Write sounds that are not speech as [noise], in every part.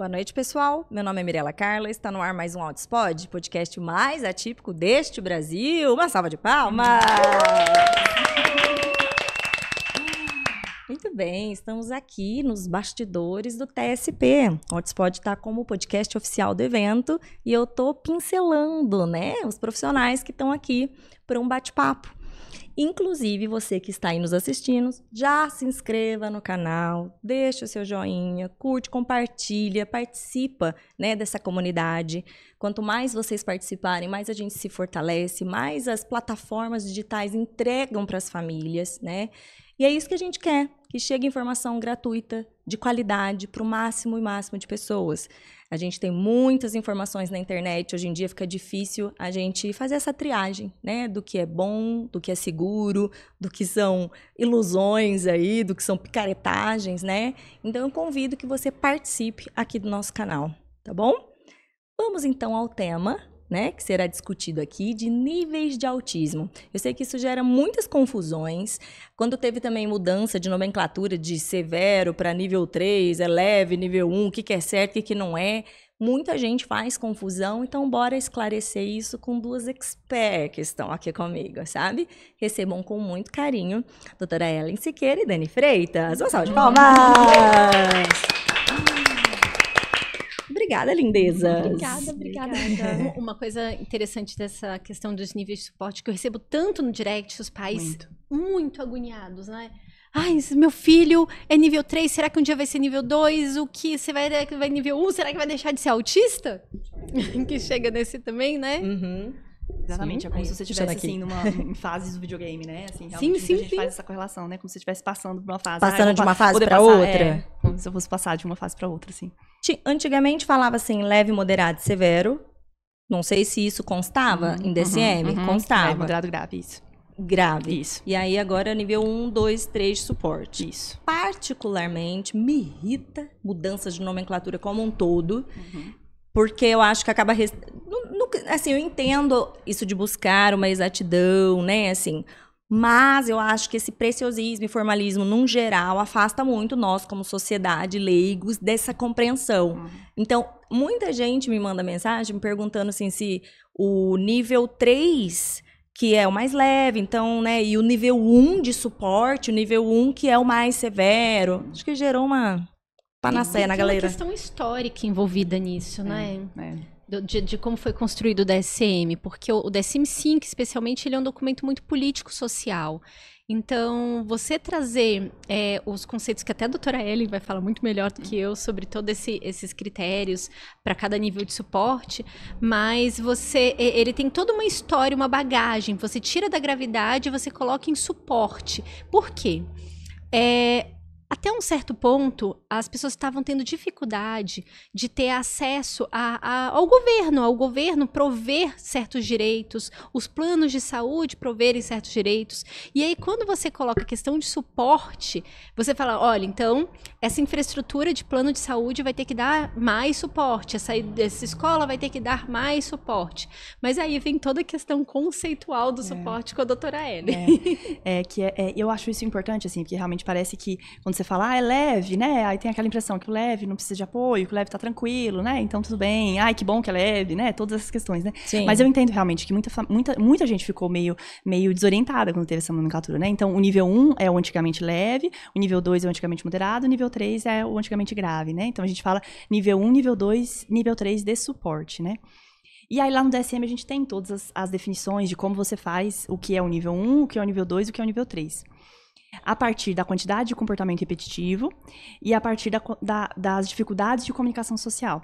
Boa noite, pessoal. Meu nome é Mirela Carla. Está no ar mais um Outspod, podcast mais atípico deste Brasil. Uma salva de palmas! Muito bem, estamos aqui nos bastidores do TSP. O Outspod está como podcast oficial do evento e eu estou pincelando, né, os profissionais que estão aqui para um bate-papo. Inclusive, você que está aí nos assistindo, já se inscreva no canal, deixa o seu joinha, curte, compartilha, participa né, dessa comunidade. Quanto mais vocês participarem, mais a gente se fortalece, mais as plataformas digitais entregam para as famílias, né? E é isso que a gente quer, que chegue informação gratuita, de qualidade, para o máximo e máximo de pessoas. A gente tem muitas informações na internet, hoje em dia fica difícil a gente fazer essa triagem, né? Do que é bom, do que é seguro, do que são ilusões aí, do que são picaretagens, né? Então eu convido que você participe aqui do nosso canal, tá bom? Vamos então ao tema né, que será discutido aqui, de níveis de autismo. Eu sei que isso gera muitas confusões. Quando teve também mudança de nomenclatura de severo para nível 3, é leve, nível 1, o que, que é certo, o que, não é, muita gente faz confusão, então bora esclarecer isso com duas experts que estão aqui comigo, sabe? Recebam com muito carinho doutora Ellen Siqueira e Dani Freitas. Uma salva de palmas! Obrigada, lindeza. Obrigada, obrigada. obrigada. [laughs] Uma coisa interessante dessa questão dos níveis de suporte que eu recebo tanto no direct, os pais muito, muito agoniados, né? Ai, meu filho é nível 3, será que um dia vai ser nível 2? O que você vai, vai nível 1? Será que vai deixar de ser autista? [laughs] que chega nesse também, né? Uhum. Exatamente, sim. é como Aí, se você estivesse assim numa, [laughs] em fases do videogame, né? Assim, sim, sim, a gente sim. faz essa correlação, né? Como se estivesse passando por uma fase. Passando ah, de uma fase para outra. É, como se eu fosse passar de uma fase para outra, assim. Antigamente falava assim, leve, moderado e severo. Não sei se isso constava uhum, em DCM. Uhum, constava. Leve, moderado, grave, isso. Grave. Isso. E aí agora nível 1, 2, 3 de suporte. Isso. Particularmente me irrita mudanças de nomenclatura como um todo. Uhum. Porque eu acho que acaba. Rest... assim, eu entendo isso de buscar uma exatidão, né? Assim, mas eu acho que esse preciosismo e formalismo, num geral, afasta muito nós, como sociedade, leigos, dessa compreensão. Uhum. Então, muita gente me manda mensagem me perguntando assim, se o nível 3, que é o mais leve, então, né? E o nível 1 de suporte, o nível 1 que é o mais severo. Acho que gerou uma panaceia na galera. Tem uma questão histórica envolvida nisso, é, né? É de, de, como foi construído o DSM, porque o, o DSM-5, especialmente, ele é um documento muito político-social. Então, você trazer é, os conceitos que até a doutora Ellen vai falar muito melhor do que eu sobre todos esse, esses critérios para cada nível de suporte, mas você ele tem toda uma história, uma bagagem. Você tira da gravidade e você coloca em suporte. Por quê? É, até um certo ponto, as pessoas estavam tendo dificuldade de ter acesso a, a, ao governo, ao governo prover certos direitos, os planos de saúde proverem certos direitos. E aí, quando você coloca a questão de suporte, você fala: olha, então, essa infraestrutura de plano de saúde vai ter que dar mais suporte, essa, essa escola vai ter que dar mais suporte. Mas aí vem toda a questão conceitual do é. suporte com a doutora Ellen. É, [laughs] é que é, é, eu acho isso importante, assim, porque realmente parece que quando você fala, ah, é leve, né? Aí tem aquela impressão que o leve não precisa de apoio, que o leve tá tranquilo, né? Então tudo bem. Ai, que bom que é leve, né? Todas essas questões, né? Sim. Mas eu entendo realmente que muita, muita, muita gente ficou meio, meio desorientada quando teve essa nomenclatura, né? Então o nível 1 é o antigamente leve, o nível 2 é o antigamente moderado, o nível 3 é o antigamente grave, né? Então a gente fala nível 1, nível 2, nível 3 de suporte, né? E aí lá no DSM a gente tem todas as, as, definições de como você faz o que é o nível 1, o que é o nível 2 e o que é o nível 3 a partir da quantidade de comportamento repetitivo e a partir da, da, das dificuldades de comunicação social.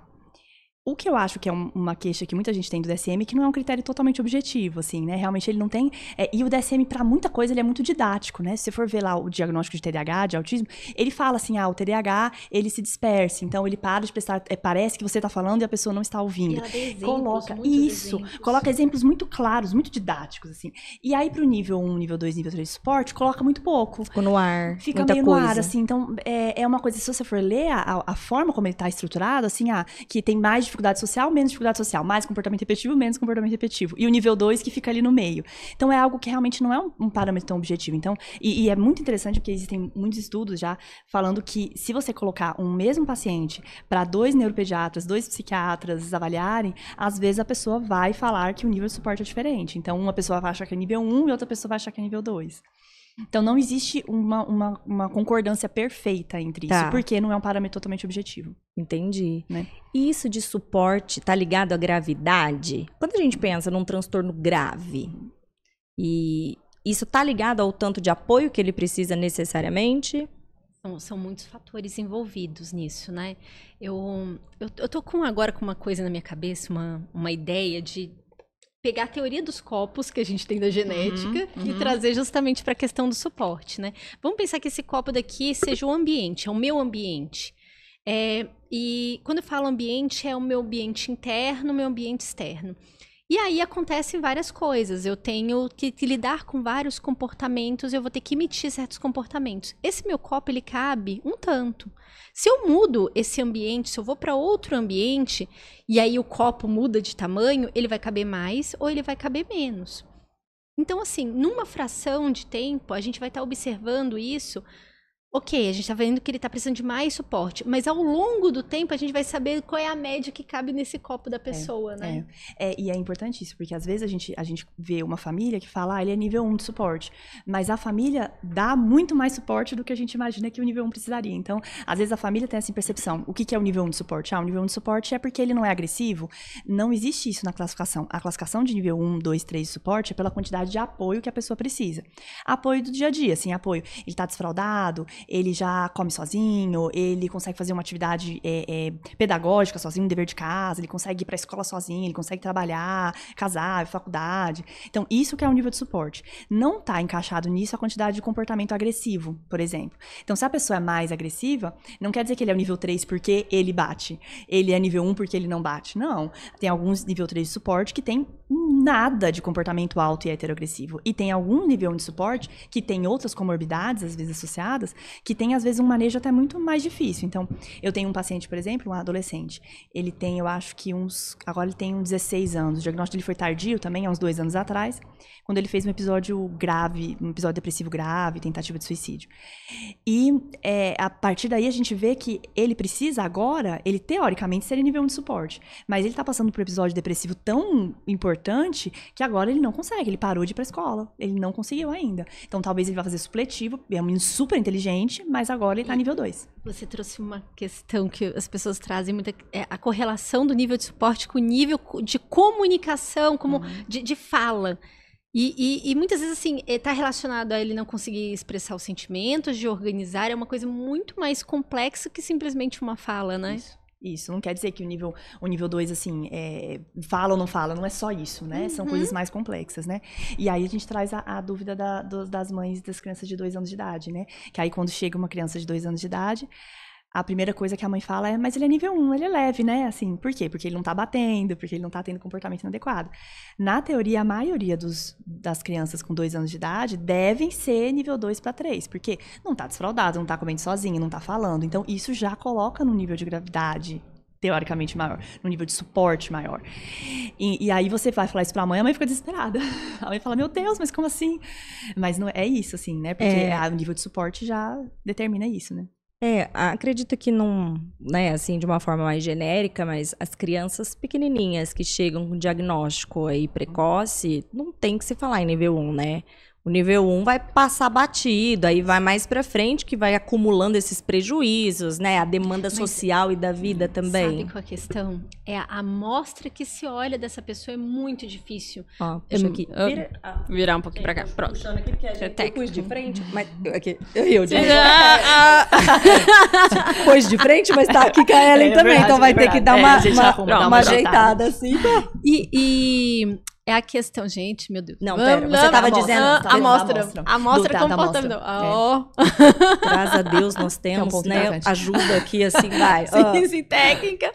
O que eu acho que é um, uma queixa que muita gente tem do DSM, que não é um critério totalmente objetivo, assim, né? Realmente ele não tem. É, e o DSM, para muita coisa, ele é muito didático, né? Se você for ver lá o diagnóstico de TDAH, de autismo, ele fala assim: ah, o TDAH, ele se dispersa, então ele para de prestar. É, parece que você está falando e a pessoa não está ouvindo. E coloca isso, exemplos. coloca exemplos muito claros, muito didáticos, assim. E aí, pro nível 1, nível 2, nível 3 de suporte, coloca muito pouco. Ficou no ar. Fica meio coisa. no ar, assim. Então, é, é uma coisa, se você for ler a, a forma como ele está estruturado, assim, ah, que tem mais dificuldade social, menos dificuldade social. Mais comportamento repetitivo, menos comportamento repetitivo. E o nível 2 que fica ali no meio. Então é algo que realmente não é um, um parâmetro tão objetivo. Então, e, e, é muito interessante porque existem muitos estudos já falando que se você colocar um mesmo paciente para dois neuropediatras, dois psiquiatras avaliarem, às vezes a pessoa vai falar que o nível de suporte é diferente. Então, uma pessoa vai achar que é nível 1 e outra pessoa vai achar que é nível 2. Então não existe uma, uma, uma concordância perfeita entre tá. isso, porque não é um parâmetro totalmente objetivo. Entendi. Né? Isso de suporte tá ligado à gravidade? Quando a gente pensa num transtorno grave, e isso tá ligado ao tanto de apoio que ele precisa necessariamente? São, são muitos fatores envolvidos nisso, né? Eu, eu, eu tô com agora com uma coisa na minha cabeça, uma, uma ideia de pegar a teoria dos copos que a gente tem da genética uhum, uhum. e trazer justamente para a questão do suporte, né? Vamos pensar que esse copo daqui seja o ambiente, é o meu ambiente. É, e quando eu falo ambiente, é o meu ambiente interno, o meu ambiente externo. E aí acontecem várias coisas. Eu tenho que, lidar com vários comportamentos, eu vou ter que emitir certos comportamentos. Esse meu copo ele cabe um tanto. Se eu mudo esse ambiente, se eu vou para outro ambiente e aí o copo muda de tamanho, ele vai caber mais ou ele vai caber menos. Então, assim, numa fração de tempo, a gente vai estar tá observando isso ok, a gente está vendo que ele está precisando de mais suporte, mas ao longo do tempo a gente vai saber qual é a média que cabe nesse copo da é, pessoa, é, né? É. é. e é importante isso, porque às vezes a gente, a gente vê uma família que fala, ah, ele é nível 1 de suporte, mas a família dá muito mais suporte do que a gente imagina que o nível 1 precisaria. Então, às vezes a família tem essa percepção. O que, que é o nível 1 de suporte? Ah, o nível 1 de suporte é porque ele não é agressivo. Não existe isso na classificação. A classificação de nível 1, 2, 3 de suporte é pela quantidade de apoio que a pessoa precisa. Apoio do dia a dia, assim, apoio. Ele está desfraudado, ele já come sozinho, ele consegue fazer uma atividade é, é, pedagógica sozinho, um dever de casa, ele consegue ir para a escola sozinho, ele consegue trabalhar, casar, faculdade. Então, isso que é o nível de suporte. Não está encaixado nisso a quantidade de comportamento agressivo, por exemplo. Então, se a pessoa é mais agressiva, não quer dizer que ele é o nível 3 porque ele bate. Ele é nível 1 porque ele não bate. Não. Tem alguns nível 3 de suporte que tem nada de comportamento alto e heteroagressivo. E tem algum nível de suporte que tem outras comorbidades, às vezes associadas, que tem, às vezes, um manejo até muito mais difícil. Então, eu tenho um paciente, por exemplo, um adolescente. Ele tem, eu acho que uns. Agora ele tem uns 16 anos. O diagnóstico dele foi tardio também, há uns dois anos atrás quando ele fez um episódio grave, um episódio depressivo grave, tentativa de suicídio. E é, a partir daí a gente vê que ele precisa agora, ele teoricamente seria nível 1 de suporte, mas ele tá passando por um episódio depressivo tão importante que agora ele não consegue, ele parou de ir pra escola, ele não conseguiu ainda. Então talvez ele vá fazer supletivo, é um menino super inteligente, mas agora ele tá nível 2. Você trouxe uma questão que as pessoas trazem muita, é a correlação do nível de suporte com o nível de comunicação, como uhum. de, de fala. E, e, e, muitas vezes, assim, está relacionado a ele não conseguir expressar os sentimentos, de organizar, é uma coisa muito mais complexa que simplesmente uma fala, né? Isso. Isso, não quer dizer que o nível o nível 2, assim, é, fala ou não fala, não é só isso, né? Uhum. São coisas mais complexas, né? E aí a gente traz a, a dúvida da, do, das mães das crianças de dois anos de idade, né? Que aí quando chega uma criança de dois anos de idade, a primeira coisa que a mãe fala é, mas ele é nível 1, ele é leve, né? Assim, por quê? Porque ele não tá batendo, porque ele não tá tendo comportamento inadequado. Na teoria, a maioria dos, das crianças com dois anos de idade devem ser nível 2 para 3, porque não tá desfraudado, não tá comendo sozinho, não tá falando. Então, isso já coloca no nível de gravidade teoricamente maior, no nível de suporte maior. E, e, aí você vai falar isso pra mãe, a mãe fica desesperada. [laughs] A mãe fala, meu Deus, mas como assim? Mas não é isso, assim, né? Porque é. o nível de suporte já determina isso, né? É, acredito que não, né, assim, de uma forma mais genérica, mas as crianças pequenininhas que chegam com diagnóstico aí precoce, não tem que se falar em nível 1, né? O nível 1 vai passar batido, aí vai mais para frente que vai acumulando esses prejuízos, né? A demanda Mas, social e da vida também. Sabe qual a questão? É a amostra que se olha dessa pessoa é muito difícil. Ó, puxa aqui. Vira, ah, virar um pouquinho para cá. Pronto. Puxando aqui porque a gente é pus de frente, mas aqui, eu [laughs] de Pôs [laughs] de frente, mas tá aqui com a Ellen é, também, verdade, então vai é ter que dar uma, uma, uma, uma ajeitada assim. E, e é a questão, gente, meu Deus. Não, pera, você estava dizendo. A amostra. A amostra comportamental. Oh. Graças a Deus nós temos, é um né? Ajuda aqui, assim, vai. sim, sim, técnica.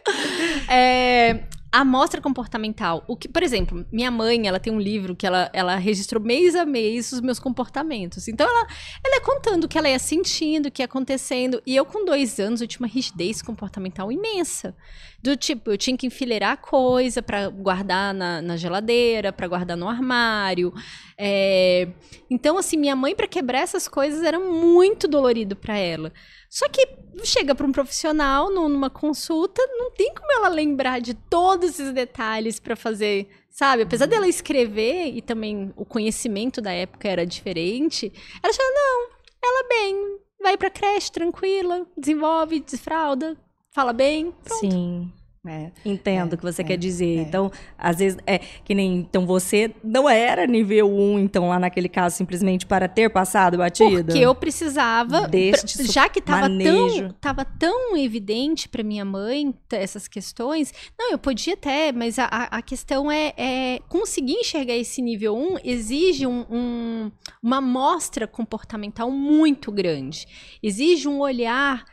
É, a amostra comportamental. O que, por exemplo, minha mãe, ela tem um livro que ela, ela registrou mês a mês os meus comportamentos. Então, ela, ela ia contando o que ela ia sentindo, o que ia acontecendo. E eu, com dois anos, eu tinha uma rigidez comportamental imensa. Do tipo, eu tinha que enfileirar coisa para guardar na, na geladeira, para guardar no armário. É... Então, assim, minha mãe, para quebrar essas coisas, era muito dolorido para ela. Só que chega para um profissional numa consulta, não tem como ela lembrar de todos esses detalhes para fazer, sabe? Apesar dela escrever e também o conhecimento da época era diferente, ela fala: "Não, ela bem, vai para creche tranquila, desenvolve, desfralda, fala bem". Pronto. Sim. É, Entendo o é, que você é, quer dizer. É. Então, às vezes, é que nem. Então, você não era nível 1, então, lá naquele caso, simplesmente para ter passado batido? Porque eu precisava. Deste já que estava tão, tava tão evidente para minha mãe essas questões. Não, eu podia até, mas a, a questão é, é, conseguir enxergar esse nível 1 exige um, um, uma amostra comportamental muito grande. Exige um olhar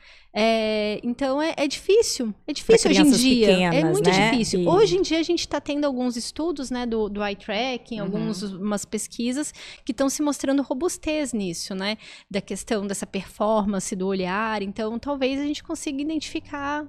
é, então é, é, difícil, é difícil hoje em dia. Pequenas, é muito né? difícil. E... Hoje em dia a gente está tendo alguns estudos, né, do, do eye tracking, uhum. algumas pesquisas que estão se mostrando robustez nisso, né, da questão dessa performance do olhar. Então talvez a gente consiga identificar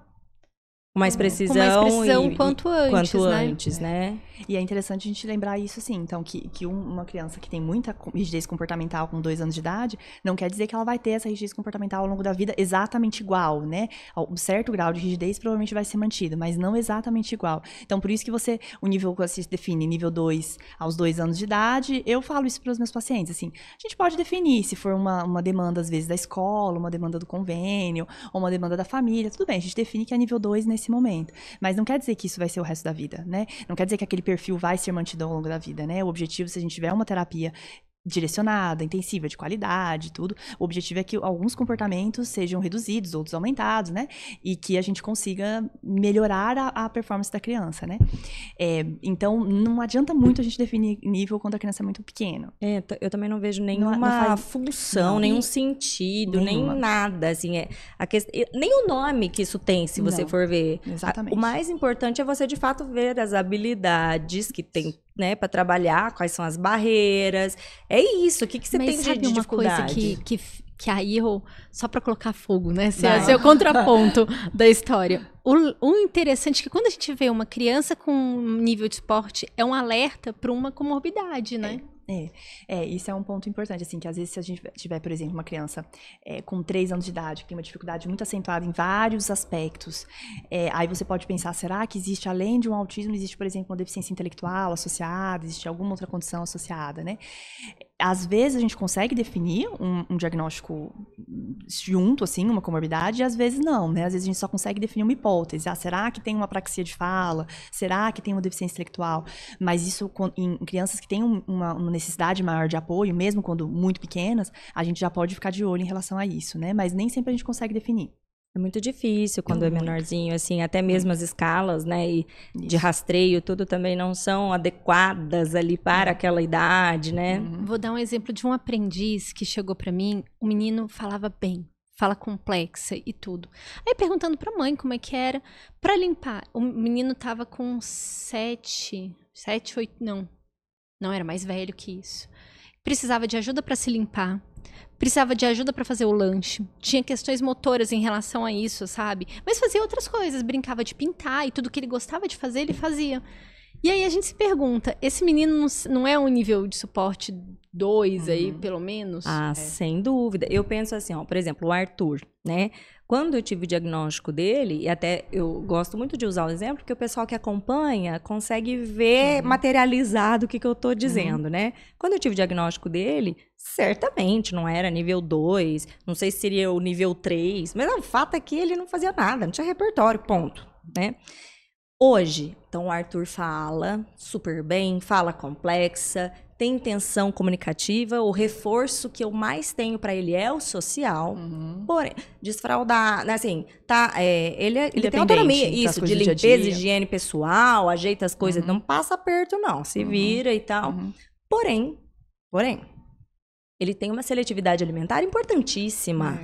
com mais precisão, com mais precisão e, quanto antes, quanto né? antes, né? E é interessante a gente lembrar isso, assim, então, que, que uma criança que tem muita rigidez comportamental com dois anos de idade, não quer dizer que ela vai ter essa rigidez comportamental ao longo da vida exatamente igual, né? Um certo grau de rigidez provavelmente vai ser mantido, mas não exatamente igual. Então, por isso que você, o nível que você define, nível 2 aos dois anos de idade, eu falo isso para os meus pacientes, assim, a gente pode definir se for uma, uma demanda, às vezes, da escola, uma demanda do convênio, ou uma demanda da família, tudo bem, a gente define que é nível 2 nesse momento. Mas não quer dizer que isso vai ser o resto da vida, né? Não quer dizer que aquele perfil vai ser mantido ao longo da vida, né? O objetivo, se a gente tiver uma terapia direcionada, intensiva, de qualidade, tudo. O objetivo é que alguns comportamentos sejam reduzidos, outros aumentados, né? E que a gente consiga melhorar a, a performance da criança, né? É, então, não adianta muito a gente definir nível quando a criança é muito pequena. É, eu também não vejo nenhuma não, não faz... função, não, nenhum sentido, nenhuma. nem nada, assim, é, a questão, nem o nome que isso tem, se você for ver. Exatamente. o mais importante é você, de fato, ver as habilidades que tem né, para trabalhar, quais são as barreiras. É isso. O que, que você Mas tem sabe de, uma dificuldade? coisa que, que, que aí eu, só para colocar fogo, né? Esse, esse é o contraponto [laughs] da história. O, o interessante é que quando a gente vê uma criança com um nível de esporte, é um alerta para uma comorbidade, né? É. É, é, isso é um ponto importante, assim, que às vezes se a gente tiver, por exemplo, uma criança é, com 3 anos de idade, que tem uma dificuldade muito acentuada em vários aspectos, é, aí você pode pensar, será que existe, além de um autismo, existe, por exemplo, uma deficiência intelectual associada, existe alguma outra condição associada, né? Às vezes a gente consegue definir um, um, diagnóstico junto, assim, uma comorbidade, e às vezes não, né? Às vezes a gente só consegue definir uma hipótese. Ah, será que tem uma apraxia de fala? Será que tem uma deficiência intelectual? Mas isso, em crianças que têm uma, uma necessidade maior de apoio, mesmo quando muito pequenas, a gente já pode ficar de olho em relação a isso, né? Mas nem sempre a gente consegue definir. É muito difícil quando é, é menorzinho, assim, até mesmo as escalas, né, e de rastreio, tudo também não são adequadas ali para é. aquela idade, né? Uhum. Vou dar um exemplo de um aprendiz que chegou para mim, o menino falava bem, fala complexa e tudo. Aí perguntando para a mãe como é que era para limpar. O menino tava com sete, sete, oito, não, não era mais velho que isso. Precisava de ajuda para se limpar precisava de ajuda para fazer o lanche. Tinha questões motoras em relação a isso, sabe? Mas fazia outras coisas, brincava de pintar e tudo que ele gostava de fazer, ele fazia. E aí a gente se pergunta, esse menino não é um nível de suporte 2 uhum. aí, pelo menos? Ah, é. sem dúvida. Eu penso assim, ó, por exemplo, o Arthur, né? Quando eu tive o diagnóstico dele, e até eu gosto muito de usar o exemplo, porque o pessoal que acompanha consegue ver uhum. materializado o que, que eu estou dizendo, uhum. né? Quando eu tive o diagnóstico dele, certamente não era nível 2, não sei se seria o nível 3, mas o fato é que ele não fazia nada, não tinha repertório, ponto, né? Hoje, então o Arthur fala super bem, fala complexa, tem intenção comunicativa, o reforço que eu mais tenho para ele é o social. Uhum. Porém, desfraudar, né, assim, tá, é, ele, é, ele tem autonomia, isso, de limpeza, dia dia. higiene pessoal, ajeita as coisas, uhum. não passa aperto não, se uhum. vira e tal. Uhum. Porém, porém, ele tem uma seletividade alimentar importantíssima.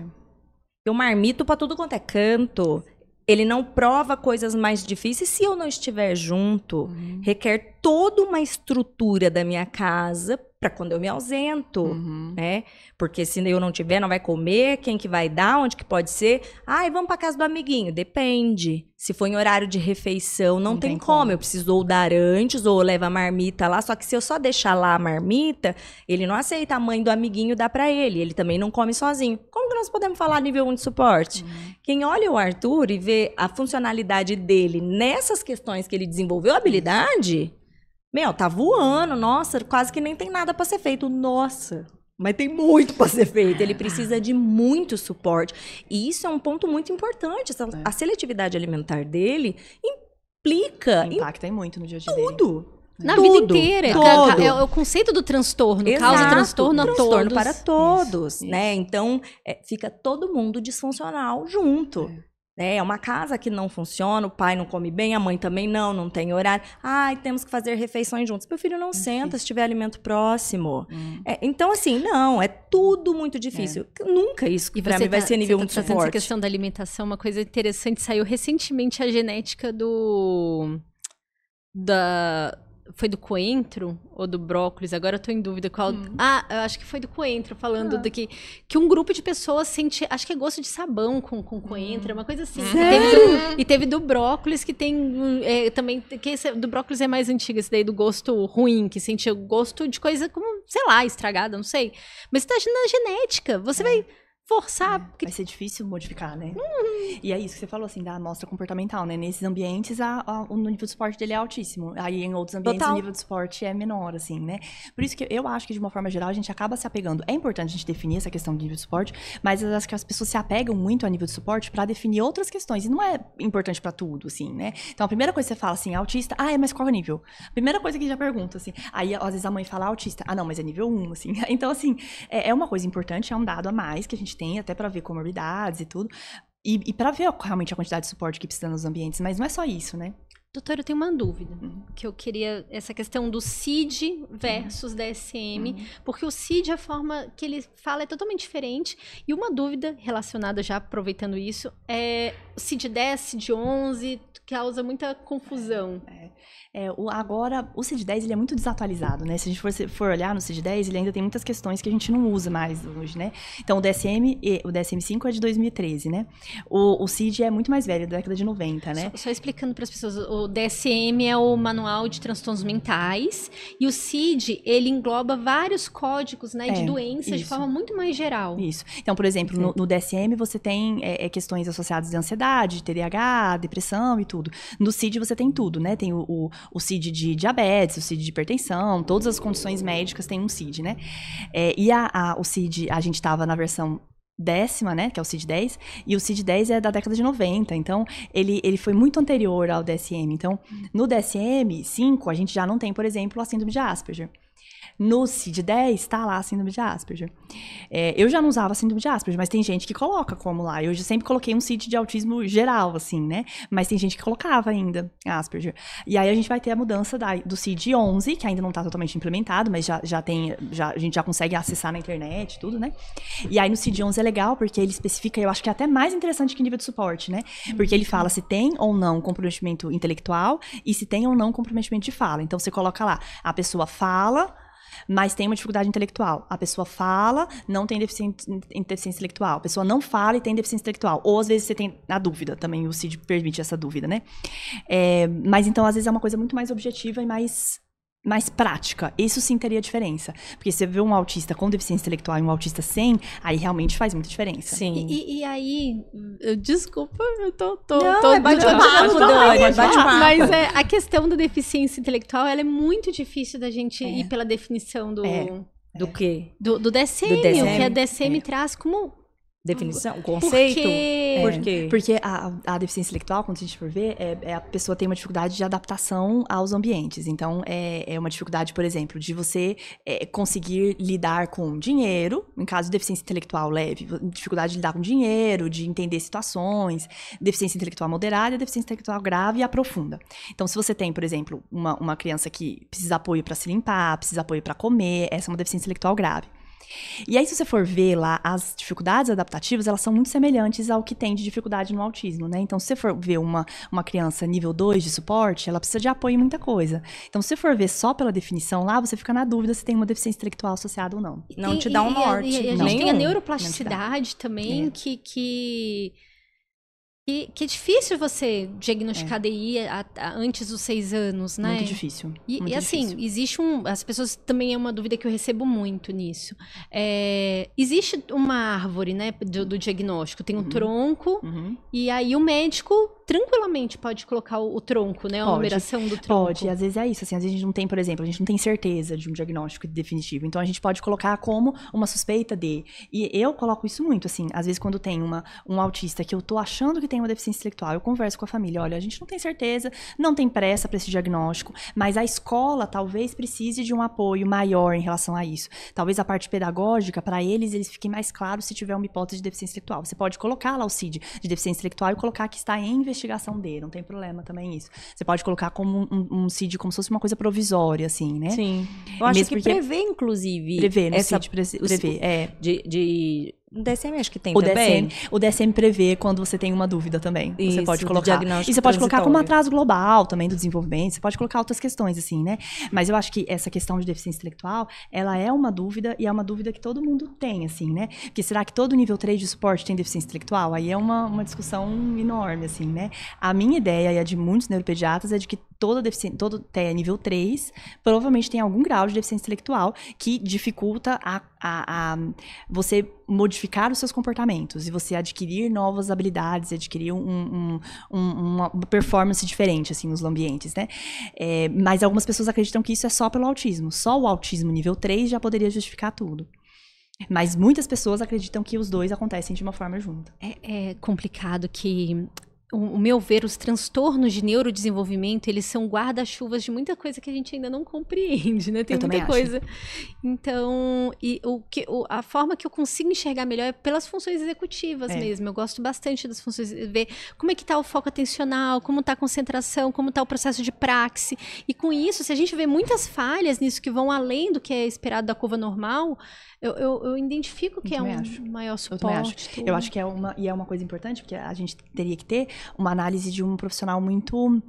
É. Um marmito para tudo quanto é canto ele não prova coisas mais difíceis se eu não estiver junto. Uhum. Requer toda uma estrutura da minha casa para quando eu me ausento, uhum. né? Porque se eu não tiver, não vai comer, quem que vai dar, onde que pode ser? Ai, vamos para casa do amiguinho. Depende. Se for em horário de refeição, não, não tem, tem como. como. Eu preciso ou dar antes ou leva a marmita lá. Só que se eu só deixar lá a marmita, ele não aceita a mãe do amiguinho dar para ele. Ele também não come sozinho. Como que nós podemos falar nível 1 de suporte? Uhum. Quem olha o Arthur e vê a funcionalidade dele nessas questões que ele desenvolveu habilidade, meu, tá voando, nossa, quase que nem tem nada para ser feito. Nossa, mas tem muito para ser feito. Ele precisa de muito suporte. E isso é um ponto muito importante. Essa, é. A seletividade alimentar dele implica. Impacta em muito no dia a dia tudo. Dele. Na tudo, vida inteira. Tudo. É, é, o conceito do transtorno. Exato, causa transtorno a transtorno todos. para todos, isso, né? Isso. Então, é, fica todo mundo disfuncional junto. É. É, é uma casa que não funciona, o pai não come bem, a mãe também não, não tem horário. Ai, temos que fazer refeições juntos. Meu filho não senta se tiver alimento próximo. Hum. É, então, assim, não, é tudo muito difícil. É. Nunca isso que pra mim tá, vai ser nível 1 um tá de suporte. Essa questão da alimentação, uma coisa interessante, saiu recentemente a genética do... Da, foi do coentro ou do brócolis? Agora eu tô em dúvida qual. Hum. Ah, eu acho que foi do coentro, falando ah. do que, que um grupo de pessoas sente. Acho que é gosto de sabão com, com coentro, hum. uma coisa assim. E teve, do, [laughs] e teve, do, brócolis que tem. É, também. Que esse, do brócolis é mais antigo, esse daí do gosto ruim, que sentia gosto de coisa como, sei lá, estragada, não sei. Mas tá na genética. Você é. vai forçar. É, porque... Vai ser difícil modificar, né? Uhum. E é isso que você falou, assim, da amostra comportamental, né? Nesses ambientes, a, a, o nível de esporte dele é altíssimo. Aí, em outros ambientes, Total. o nível de esporte é menor, assim, né? Por isso que eu acho que, de uma forma geral, a gente acaba se apegando. É importante a gente definir essa questão do nível de suporte, mas eu acho que as pessoas se apegam muito ao nível de suporte para definir outras questões. E não é importante para tudo, assim, né? Então, a primeira coisa que você fala, assim, autista, ah, é, mas qual é o nível? Primeira coisa que já pergunta, assim. Aí, às vezes, a mãe fala autista, ah, não, mas é nível 1, assim. [laughs] Então, assim, é, é uma coisa importante, é um dado a mais que a gente tem, até para ver como comorbidades e tudo. E, e para ver realmente a quantidade de suporte que precisa nos ambientes, mas não é só isso, né? Doutora, eu tenho uma dúvida, uhum. que eu queria, essa questão do CID versus uhum. DSM, uhum. porque o CID, a forma que ele fala é totalmente diferente, e uma dúvida relacionada, já aproveitando isso, é o CID 10, CID 11, causa muita confusão. É, é, o, agora, o CID-10 ele é muito desatualizado, né? Se a gente for, for, olhar no CID-10, ele ainda tem muitas questões que a gente não usa mais hoje, né? Então, o DSM, o DSM-5 é de 2013, né? O, o CID é muito mais velho, da década de 90, né? Só, só explicando para as pessoas, o DSM é o Manual de Transtornos Mentais e o CID, ele engloba vários códigos, né, de é, doenças isso. de forma muito mais geral. Isso. Então, por exemplo, no, no DSM você tem é, é, questões associadas de ansiedade, de TDAH, depressão e tudo. No CID você tem tudo, né? Tem o, o o CID de diabetes, o CID de hipertensão, todas as condições médicas têm um CID, né? É, e a, a, o CID, a gente estava na versão décima, né, que é o CID-10, e o CID-10 é da década de 90, então ele, ele foi muito anterior ao DSM. Então, no DSM-5, a gente já não tem, por exemplo, a síndrome de Asperger. No CID-10 está lá a síndrome de Asperger. É, eu já não usava síndrome de Asperger, mas tem gente que coloca como lá. Eu sempre coloquei um CID de autismo geral, assim, né? Mas tem gente que colocava ainda Asperger. E aí a gente vai ter a mudança da, do CID-11, que ainda não está totalmente implementado, mas já, já tem, já, a gente já consegue acessar na internet tudo, né? E aí no CID-11 é legal, porque ele especifica, eu acho que é até mais interessante que nível de suporte, né? Porque ele fala se tem ou não comprometimento intelectual e se tem ou não comprometimento de fala. Então você coloca lá, a pessoa fala mas tem uma dificuldade intelectual. A pessoa fala, não tem deficiência, deficiência intelectual. A pessoa não fala e tem deficiência intelectual. Ou às vezes você tem a dúvida também, o CID permite essa dúvida, né? É, mas então, às vezes, é uma coisa muito mais objetiva e mais mais prática. Isso sim teria diferença. Porque você vê um autista com deficiência intelectual e um autista sem, aí realmente faz muita diferença. Sim. E, e aí, desculpa, eu tô. tô, Não, tô é bate-papo, Dani, é bate-papo. Mas é, a questão da deficiência intelectual ela é muito difícil da gente é. ir pela definição do. É. Do quê? Do, do DSM, do DSM, o que a DSM é. traz como definição, o conceito? Porque, Por quê? Porque a, a deficiência intelectual, quando a gente for ver, é, é, a pessoa tem uma dificuldade de adaptação aos ambientes. Então, é, é uma dificuldade, por exemplo, de você é, conseguir lidar com dinheiro, em caso de deficiência intelectual leve, dificuldade de lidar com dinheiro, de entender situações, deficiência intelectual moderada, deficiência intelectual grave e aprofunda. Então, se você tem, por exemplo, uma, uma criança que precisa de apoio para se limpar, precisa apoio para comer, essa é uma deficiência intelectual grave. E aí, se você for ver lá, as dificuldades adaptativas, elas são muito semelhantes ao que tem de dificuldade no autismo, né? Então, se você for ver uma, uma criança nível 2 de suporte, ela precisa de apoio em muita coisa. Então, se você for ver só pela definição lá, você fica na dúvida se tem uma deficiência intelectual associada ou não. Não te dá um norte. E, a, e a gente tem a neuroplasticidade também, é. que, que que, que é difícil você diagnosticar é. DI a, a, antes dos seis anos, né? Muito difícil. E, muito e assim, difícil. existe um. As pessoas também é uma dúvida que eu recebo muito nisso. É, existe uma árvore, né, do, do diagnóstico. Tem um uhum. tronco, uhum. e aí o médico tranquilamente pode colocar o, o tronco, né? A pode, numeração do tronco. Pode, às vezes é isso. Assim, às vezes a gente não tem, por exemplo, a gente não tem certeza de um diagnóstico definitivo. Então a gente pode colocar como uma suspeita de. E eu coloco isso muito, assim, às vezes quando tem uma, um autista que eu tô achando que tem uma deficiência intelectual, eu converso com a família, olha, a gente não tem certeza, não tem pressa para esse diagnóstico, mas a escola talvez precise de um apoio maior em relação a isso. Talvez a parte pedagógica, para eles, eles fiquem mais claros se tiver uma hipótese de deficiência intelectual. Você pode colocar lá o CID de deficiência intelectual e colocar que está em investigação dele, não tem problema também isso. Você pode colocar como um, um CID como se fosse uma coisa provisória, assim, né? Sim. Eu acho Mesmo que prevê, inclusive. Prevê, no essa, CID, prevê, é. De, de DSM acho que tem o também. DSM, o DSM prevê quando você tem uma dúvida também. Isso, você pode colocar. E você pode colocar como atraso global também do desenvolvimento. Você pode colocar outras questões, assim, né? Mas eu acho que essa questão de deficiência intelectual, ela é uma dúvida e é uma dúvida que todo mundo tem, assim, né? Porque será que todo nível 3 de suporte tem deficiência intelectual? Aí é uma, uma discussão enorme, assim, né? A minha ideia e a de muitos neuropediatras é de que toda deficiência, todo TEA nível 3 provavelmente tem algum grau de deficiência intelectual que dificulta a, a, a você modificar os seus comportamentos e você adquirir novas habilidades, adquirir um, um, um, uma performance diferente, assim, nos ambientes, né? É, mas algumas pessoas acreditam que isso é só pelo autismo. Só o autismo nível 3 já poderia justificar tudo. Mas muitas pessoas acreditam que os dois acontecem de uma forma junta. É, é complicado que o, meu ver, os transtornos de neurodesenvolvimento, eles são guarda-chuvas de muita coisa que a gente ainda não compreende, né? Tem eu muita coisa. Então, e o que, o, a forma que eu consigo enxergar melhor é pelas funções executivas é. mesmo. Eu gosto bastante das funções, ver como é que está o foco atencional, como está a concentração, como está o processo de praxe. E com isso, se a gente vê muitas falhas nisso que vão além do que é esperado da curva normal, eu, eu, eu identifico que eu é um acho. maior suporte. Eu, acho. eu acho que é uma, e é uma coisa importante, porque a gente teria que ter uma análise de um profissional muito,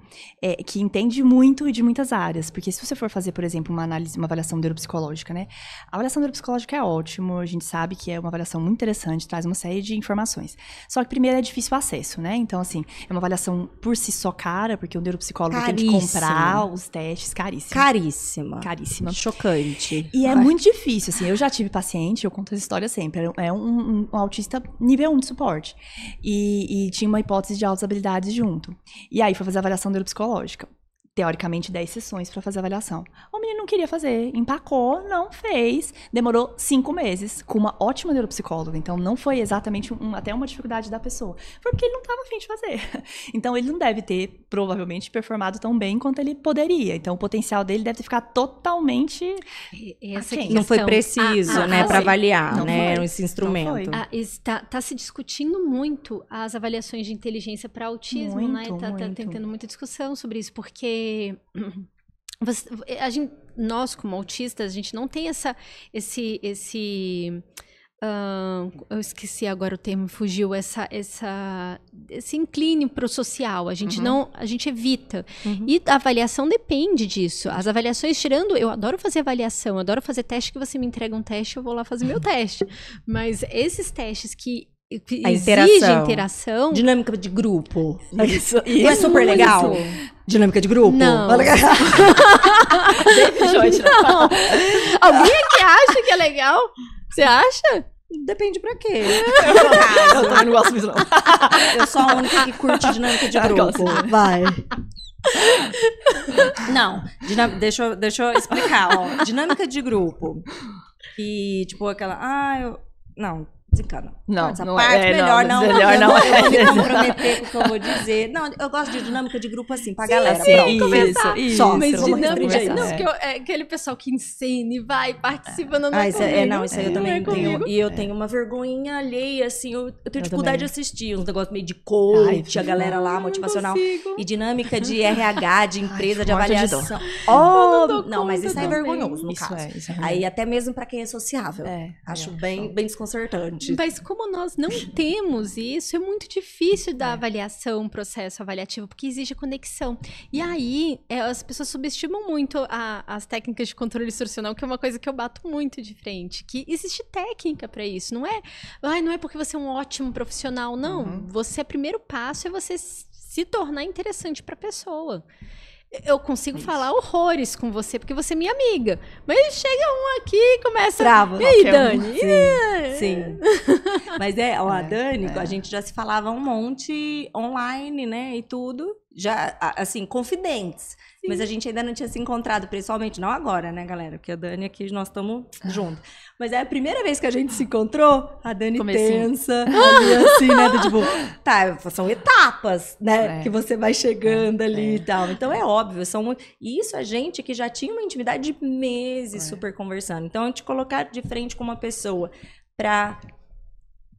é, que entende muito e de muitas áreas. Porque se você for fazer, por exemplo, uma análise, uma avaliação neuropsicológica, né? A avaliação neuropsicológica é ótimo, a gente sabe que é uma avaliação muito interessante, traz uma série de informações. Só que primeiro é difícil o acesso, né? Então, assim, é uma avaliação por si só cara, porque o neuropsicólogo Caríssima. tem que comprar os testes, caríssimo. Caríssima. Caríssima. Chocante. E é Ai. muito difícil, assim, eu já tive paciente, eu conto essa história sempre, é um, um, um autista nível 1 de suporte. E, e, tinha uma hipótese de altas habilidades junto. E aí foi fazer a avaliação neuropsicológica teoricamente 10 sessões para fazer a avaliação. O menino não queria fazer, empacou, não fez, demorou cinco meses com uma ótima neuropsicóloga. Então não foi exatamente um, até uma dificuldade da pessoa, foi porque ele não estava afim de fazer. [laughs] Então ele não deve ter provavelmente performado tão bem quanto ele poderia. Então o potencial dele deve ter ficado totalmente essa não foi preciso, ah, ah, né, para avaliar, não né, foi. esse instrumento. Ah, está tá se discutindo muito as avaliações de inteligência para autismo, muito, né? Tá, tá tentando muita discussão sobre isso porque [clears throat] você, a gente, nós como autistas, a gente não tem essa, esse, esse Uh, eu esqueci agora o termo, fugiu essa, essa, esse inclínio para o social. A gente uhum. não, a gente evita. Uhum. E a avaliação depende disso. As avaliações, tirando, eu adoro fazer avaliação, adoro fazer teste que você me entrega um teste, eu vou lá fazer meu [laughs] teste. Mas esses testes que a interação. interação. Dinâmica de grupo. Isso, isso. É super legal? Dinâmica de grupo? Não. [laughs] não. Alguém aqui acha que é legal? Você acha? Depende pra quê. Eu, eu também não gosto disso, não. Eu sou a única que curte dinâmica de grupo. Vai. Não, deixa, eu, deixa eu explicar, ó. Dinâmica de grupo. E, tipo, aquela. Ah, eu. Não, Desencana. Não, essa não parte, é, melhor não, não. melhor não vou, é. eu vou me comprometer com o que eu vou dizer. Não, eu gosto de dinâmica de grupo assim, pra galera. Sim, pronto. isso, conversar. isso. Só, Mas dinâmica, restringir. não, É. eu- é aquele pessoal que ensina e vai, participa, não, não Ah, é isso é, é, não, isso aí eu Não também é tenho. E eu tenho uma vergonhinha alheia, assim. Eu, eu tenho dificuldade de assistir uns negócios meio de coach, a galera lá, Não motivacional. E dinâmica de RH, de empresa, de avaliação. Oh, não não, mas isso é vergonhoso, no Isso caso. é, isso é Aí até mesmo pra quem é sociável. É, Acho é, bem, bem desconcertante. Mas como nós não [laughs] temos isso, é muito difícil da avaliação, um processo avaliativo, porque exige conexão. E aí, é, as pessoas subestimam muito a- as técnicas de controle instrucional, que é uma coisa que eu bato muito de frente. Que existe técnica para isso, não é? Ai, não é porque você é um ótimo profissional, não. Uhum. Você, primeiro passo é você se tornar interessante para a pessoa. Eu consigo Isso. falar horrores com você, porque você é minha amiga. Mas chega um aqui e começa. Trava. E aí, Qualquer um. Dani? Sim, sim. [laughs] Mas é, ó, a É, Dani, é. a gente já se falava um monte online, né, e tudo. Já, assim, confidentes. Mas a gente ainda não tinha se encontrado pessoalmente. Não agora, né, galera? Porque a Dani aqui, nós estamos juntos. Mas é a primeira vez que a gente se encontrou, a Dani Comecinho. tensa, ali assim, né, do tipo... Tá, são etapas, né, É. que você vai chegando ali É. e tal. Então é óbvio, são... E isso a gente que já tinha uma intimidade de meses É. super conversando. Então, te colocar de frente com uma pessoa pra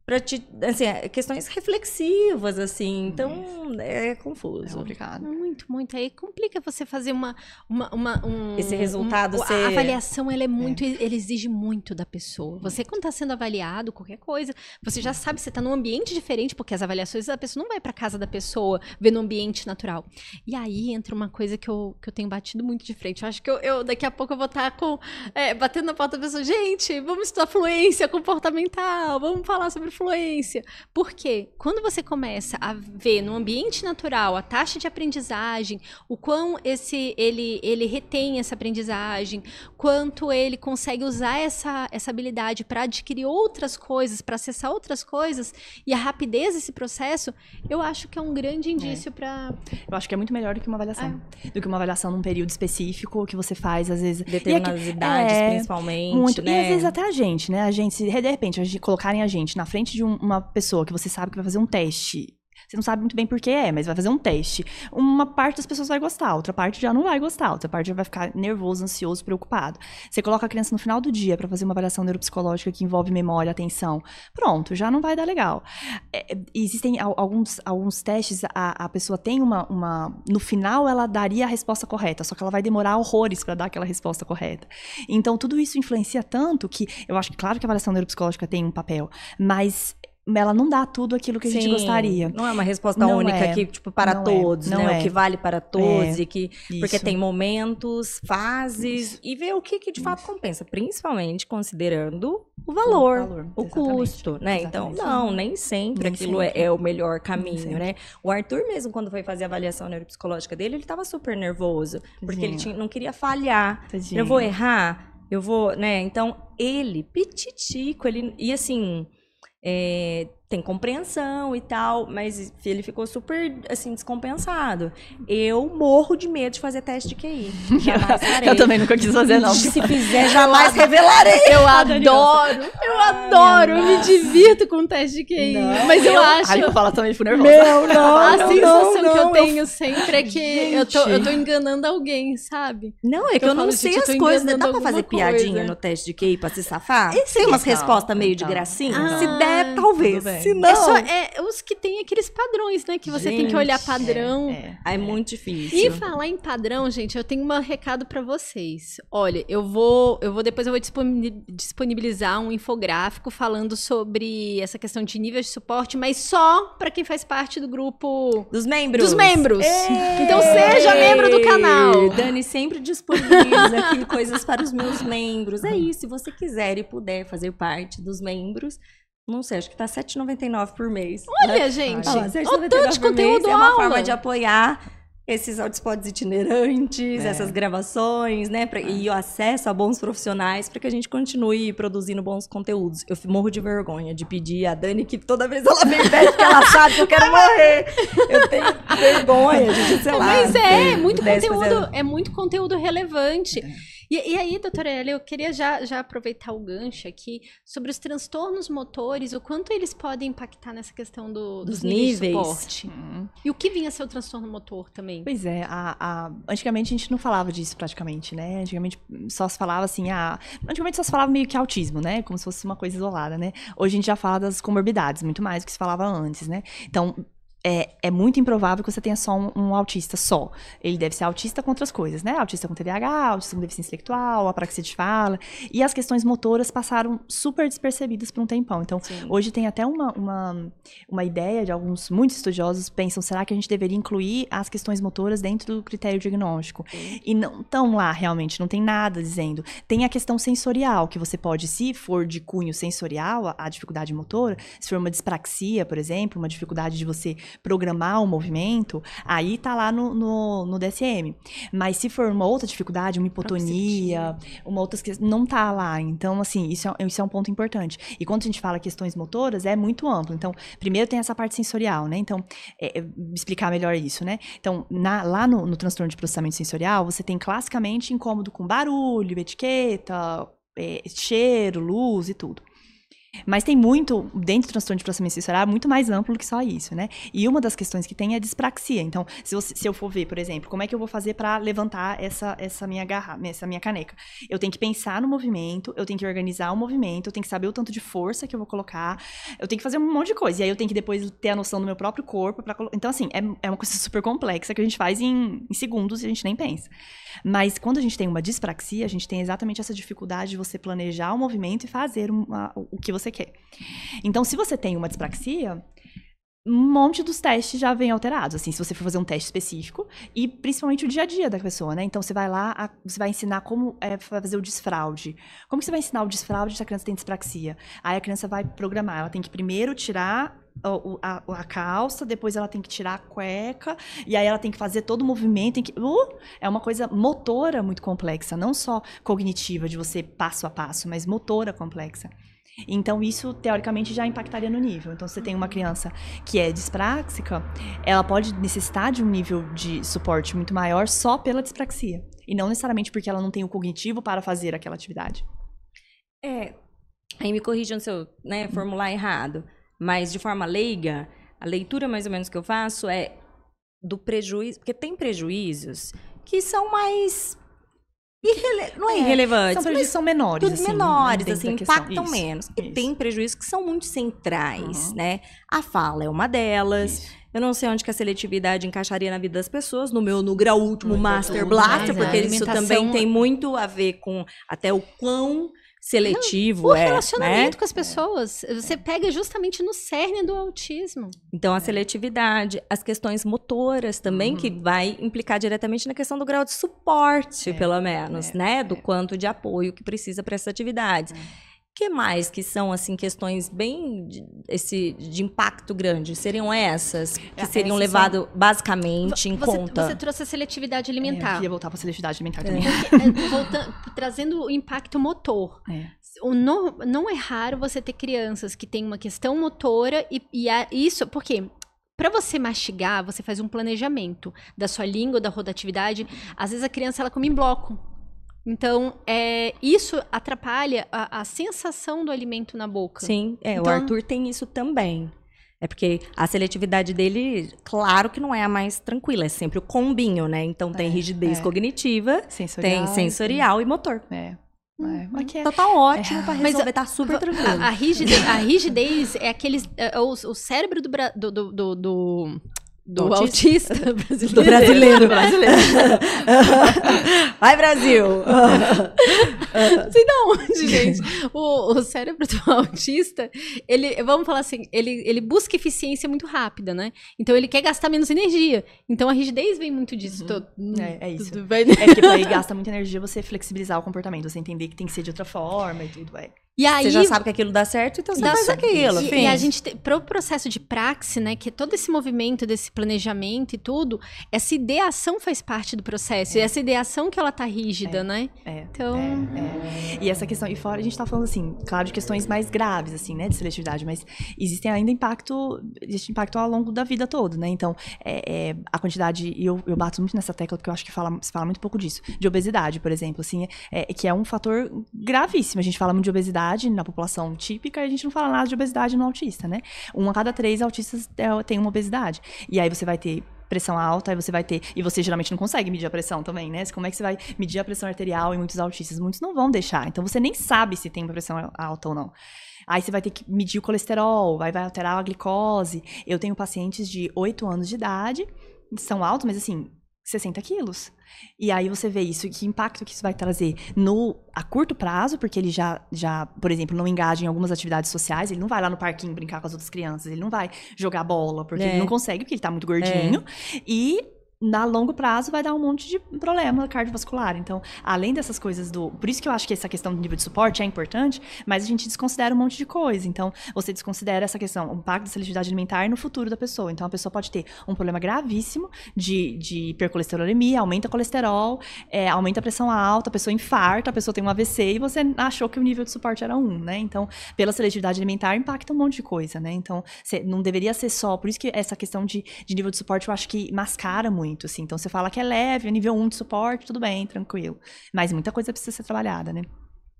para te assim, é, questões reflexivas assim. Então, é É confuso. complicado. Muito, muito. Aí complica você fazer uma. uma, uma um, Esse resultado um, ser- A avaliação, ela é muito. Ele exige muito da pessoa. Você, quando está sendo avaliado, qualquer coisa, você já sabe, você está num ambiente diferente, porque as avaliações, a pessoa não vai para casa da pessoa, ver no ambiente natural. E aí entra uma coisa que eu, que eu tenho batido muito de frente. Eu acho que eu, eu- daqui a pouco eu vou estar com. é, batendo na porta da pessoa, gente, vamos estudar fluência comportamental, vamos falar sobre fluência. Porque quando você começa a ver no ambiente natural a taxa de aprendizagem, o quão esse ele, ele retém essa aprendizagem, quanto ele consegue usar essa, essa habilidade para adquirir outras coisas, para acessar outras coisas, e a rapidez desse processo, eu acho que é um grande indício para. Eu acho que é muito melhor do que uma avaliação. Do que uma avaliação num período específico que você faz, às vezes. Determinadas E aqui- idades, é, principalmente, Muito. né? E às vezes até a gente, né? A gente, se de repente, a gente, colocarem a gente na frente de um- uma pessoa que você sabe que vai fazer um teste. Você não sabe muito bem por que é, mas vai fazer um teste. Uma parte das pessoas vai gostar, outra parte já não vai gostar, outra parte já vai ficar nervoso, ansioso, preocupado. Você coloca a criança no final do dia para fazer uma avaliação neuropsicológica que envolve memória, atenção. Pronto, já não vai dar legal. É, é, existem al- alguns, alguns testes, a, a pessoa tem uma, uma. No final, ela daria a resposta correta, só que ela vai demorar horrores para dar aquela resposta correta. Então, tudo isso influencia tanto que eu acho que, claro que a avaliação neuropsicológica tem um papel, mas ela não dá tudo aquilo que a gente Sim, gostaria. Não é uma resposta Não única é. que, tipo, para é. todos, Não né? é. O que vale para todos É. e que... Porque Isso. tem momentos, fases, e ver o que, que de fato compensa, principalmente considerando o valor, valor, o custo, né? Então, não, nem sempre Nem aquilo sempre. É, é o melhor caminho, né? O Arthur mesmo, quando foi fazer a avaliação neuropsicológica dele, ele tava super nervoso, porque ele tinha- não queria falhar. Tadinho. Eu vou errar, eu vou, né? Então, ele, pititico, ele. E assim, é, tem compreensão e tal, mas ele ficou super, assim, descompensado. Eu morro de medo de fazer teste de QI. Jamais [laughs] farei. Eu também nunca quis fazer, não. Se fizer, jamais [laughs] revelarei. Eu adoro, eu adoro, eu me divirto com o teste de QI. Não, mas eu, acho. Aí eu falo também, fico nervosa. Meu, não, [laughs] a não, sensação não, que eu tenho sempre é que eu tô, eu tô enganando alguém, sabe? Não, é que Eu eu, não sei eu as coisas. Dá enganando pra fazer piadinha coisa. no teste de QI pra se safar? Tem umas então, respostas meio de gracinha? Ah, se der, talvez. Não, É só é, os que tem aqueles padrões, né? Que você tem que olhar Gente, padrão. É, é muito difícil. E falar em padrão, gente, eu tenho um recado pra vocês. Olha, eu vou, eu vou depois eu vou disponi- disponibilizar um infográfico falando sobre essa questão de níveis de suporte, mas só pra quem faz parte do grupo Dos membros. dos membros. Ei! Então seja membro do canal. Dani sempre disponibiliza aqui [laughs] coisas para os meus membros. É isso, se você quiser e puder fazer parte dos membros, não sei, acho que tá R$ 7,99 por mês. né? Olha, gente, Olha lá, o 7,99 tanto de mês conteúdo é uma aula. forma de apoiar esses audiospots itinerantes, É. essas gravações, né? pra- e o acesso a bons profissionais para que a gente continue produzindo bons conteúdos. Eu morro de vergonha de pedir a Dani que toda vez ela me pede que ela sabe que eu quero morrer. Eu tenho vergonha de, sei lá. Mas é, se muito conteúdo, é muito conteúdo relevante. E, e, aí, doutora Elia, eu queria já, já aproveitar o gancho aqui sobre os transtornos motores, o quanto eles podem impactar nessa questão do, dos, dos níveis, de suporte. Hum. E o que vinha a ser o transtorno motor também? Pois é, a, a, antigamente a gente não falava disso praticamente, né? Antigamente só se falava assim, a, antigamente só se falava meio que autismo, né? Como se fosse uma coisa isolada, né? Hoje a gente já fala das comorbidades, muito mais do que se falava antes, né? Então, é, é muito improvável que você tenha só um, um, autista só. Ele deve ser autista com outras coisas, né? Autista com TDAH, autista com deficiência intelectual, apraxia de fala. E as questões motoras passaram super despercebidas por um tempão. Então, Sim. hoje tem até uma, uma, uma ideia de alguns, muitos estudiosos pensam, será que a gente deveria incluir as questões motoras dentro do critério diagnóstico? Sim. E não estão lá, realmente, não tem nada dizendo. Tem a questão sensorial, que você pode, se for de cunho sensorial, a, a dificuldade motora, se for uma dispraxia, por exemplo, uma dificuldade de você programar o movimento, aí tá lá no, no, no DSM. Mas se for uma outra dificuldade, uma hipotonia, uma outra não tá lá. Então, assim, isso é, isso é um ponto importante. E quando a gente fala questões motoras, é muito amplo. Então, primeiro tem essa parte sensorial, né? Então, é, é, explicar melhor isso, né? Então, na, lá no, no transtorno de processamento sensorial, você tem classicamente incômodo com barulho, etiqueta, é, cheiro, luz e tudo. Mas tem muito, dentro do transtorno de processamento sensorial, muito mais amplo que só isso, né? E uma das questões que tem é a dispraxia. Então, se, você, se eu for ver, por exemplo, como é que eu vou fazer para levantar essa, essa minha garra, essa minha caneca? Eu tenho que pensar no movimento, eu tenho que organizar o movimento, eu tenho que saber o tanto de força que eu vou colocar, eu tenho que fazer um monte de coisa. E aí eu tenho que depois ter a noção do meu próprio corpo. Pra, então, assim, é, é uma coisa [laughs] super complexa que a gente faz em, em segundos e a gente nem pensa. Mas quando a gente tem uma dispraxia, a gente tem exatamente essa dificuldade de você planejar o movimento e fazer uma, o que você quer. Então, se você tem uma dispraxia, um monte dos testes já vem alterados, assim, se você for fazer um teste específico, e principalmente o dia a dia da pessoa, né? Então, você vai lá, você vai ensinar como é, fazer o desfraude. Como que você vai ensinar o desfraude se a criança tem dispraxia? Aí a criança vai programar, ela tem que primeiro tirar a, a, a, calça, depois ela tem que tirar a cueca, e aí ela tem que fazer todo o movimento. Que, uh, é uma coisa motora muito complexa, não só cognitiva, de você passo a passo, mas motora complexa. Então, isso, teoricamente, já impactaria no nível. Então, você tem uma criança que é dispráxica, ela pode necessitar de um nível de suporte muito maior só pela dispraxia. E não necessariamente porque ela não tem o cognitivo para fazer aquela atividade. É. Aí me corrijam se eu né, formular errado. Mas, de forma leiga, a leitura mais ou menos que eu faço é do prejuízo. Porque tem prejuízos que são mais Irrele... Não é, é irrelevante. São prejuízos são menores. Assim, menores, assim, impactam isso, menos. E isso. tem prejuízos que são muito centrais, uhum. né? A fala é uma delas. Isso. Eu não sei onde que a seletividade encaixaria na vida das pessoas, no meu no grau último muito Master Blaster, porque isso também tem muito a ver com até o quão seletivo. Não, o é, relacionamento né? com as pessoas. Você pega justamente no cerne do autismo. Então, a seletividade, as questões motoras também, uhum. que vai implicar diretamente na questão do grau de suporte, é, pelo menos, é, né? Do é. quanto de apoio que precisa para essas atividades. Que mais que são assim questões bem de, esse de impacto grande seriam essas que é, seriam levadas basicamente em você, conta você trouxe a seletividade alimentar é, eu queria voltar para a seletividade alimentar é. também é, voltando, trazendo o impacto motor é. o não, não é raro você ter crianças que têm uma questão motora e, e a, isso porque para você mastigar, você faz um planejamento da sua língua, da rotatividade. Às vezes a criança ela come em bloco. Então, é, isso atrapalha a, a, sensação do alimento na boca. Sim, é, então, o Arthur tem isso também. É porque a seletividade dele, claro que não é a mais tranquila, é sempre o combinho, né? Então tem é, rigidez é. cognitiva, sensorial, tem sensorial sim. e motor. É. É, é, então tá ótimo é. pra resolver, Mas, tá super tranquilo. A, a, rigidez, a rigidez é aqueles. É, o, o cérebro do, do, do, do, do, autista, autista [laughs] brasileiro. Do brasileiro, [laughs] brasileiro. [laughs] Vai, Brasil! Sei de onde, gente. O, o, cérebro do autista, ele, vamos falar assim, ele, ele busca eficiência muito rápida, né? Então ele quer gastar menos energia. Então a rigidez vem muito disso. Uhum. Tô, hum, é, é isso. Vai... É que aí gasta muita energia você flexibilizar o comportamento, você entender que tem que ser de outra forma e tudo, é. E aí, você já sabe que aquilo dá certo, então você faz certo. aquilo. E, e, a gente, para o processo de praxe, né, que é todo esse movimento desse planejamento e tudo, essa ideação faz parte do processo. É. E essa ideação que ela tá rígida, é. né? É. Então. É, é. E essa questão, e fora a gente tá falando assim, claro, de questões mais graves, assim, né, de seletividade, mas existem ainda impacto, existe impacto ao longo da vida toda, né? Então, é, a quantidade, e eu, eu bato muito nessa tecla, porque eu acho que fala, se fala muito pouco disso, de obesidade, por exemplo, assim, que é um fator gravíssimo. A gente fala muito de obesidade obesidade na população típica a gente não fala nada de obesidade no autista, né? Um a cada três autistas é, tem uma obesidade. E aí você vai ter pressão alta, aí você vai ter. E você geralmente não consegue medir a pressão também, né? Como é que você vai medir a pressão arterial em muitos autistas? Muitos não vão deixar. Então você nem sabe se tem uma pressão alta ou não. Aí você vai ter que medir o colesterol, vai, vai alterar a glicose. Eu tenho pacientes de 8 anos de idade, são altos, mas assim, 60 quilos. E aí você vê isso, que impacto que isso vai trazer no a curto prazo, porque ele já, já, por exemplo, não engaja em algumas atividades sociais, ele não vai lá no parquinho brincar com as outras crianças, ele não vai jogar bola, porque é. ele não consegue, porque ele tá muito gordinho. É. E na longo prazo vai dar um monte de problema cardiovascular. Então, além dessas coisas do. Por isso que eu acho que essa questão do nível de suporte é importante, mas a gente desconsidera um monte de coisa. Então, você desconsidera essa questão, o impacto da seletividade alimentar no futuro da pessoa. Então, a pessoa pode ter um problema gravíssimo de, de hipercolesterolemia, aumenta colesterol, é, aumenta a pressão alta, a pessoa infarta, a pessoa tem um AVC e você achou que o nível de suporte era um, né? Então, pela seletividade alimentar, impacta um monte de coisa, né? Então, não deveria ser só. Por isso que essa questão de, de nível de suporte eu acho que mascara muito muito, assim. Então você fala que é leve, nível 1 de suporte, tudo bem, tranquilo. Mas muita coisa precisa ser trabalhada, né?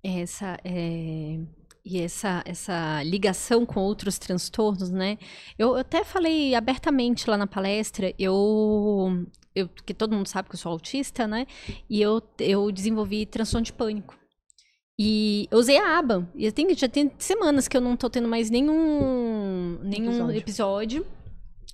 Essa é e essa, essa ligação com outros transtornos, né? Eu, eu, até falei abertamente lá na palestra, eu, eu que todo mundo sabe que eu sou autista, né? E eu, eu desenvolvi transtorno de pânico. E eu usei a aba. E tem, já tem semanas que eu não tô tendo mais nenhum, nenhum episódio. episódio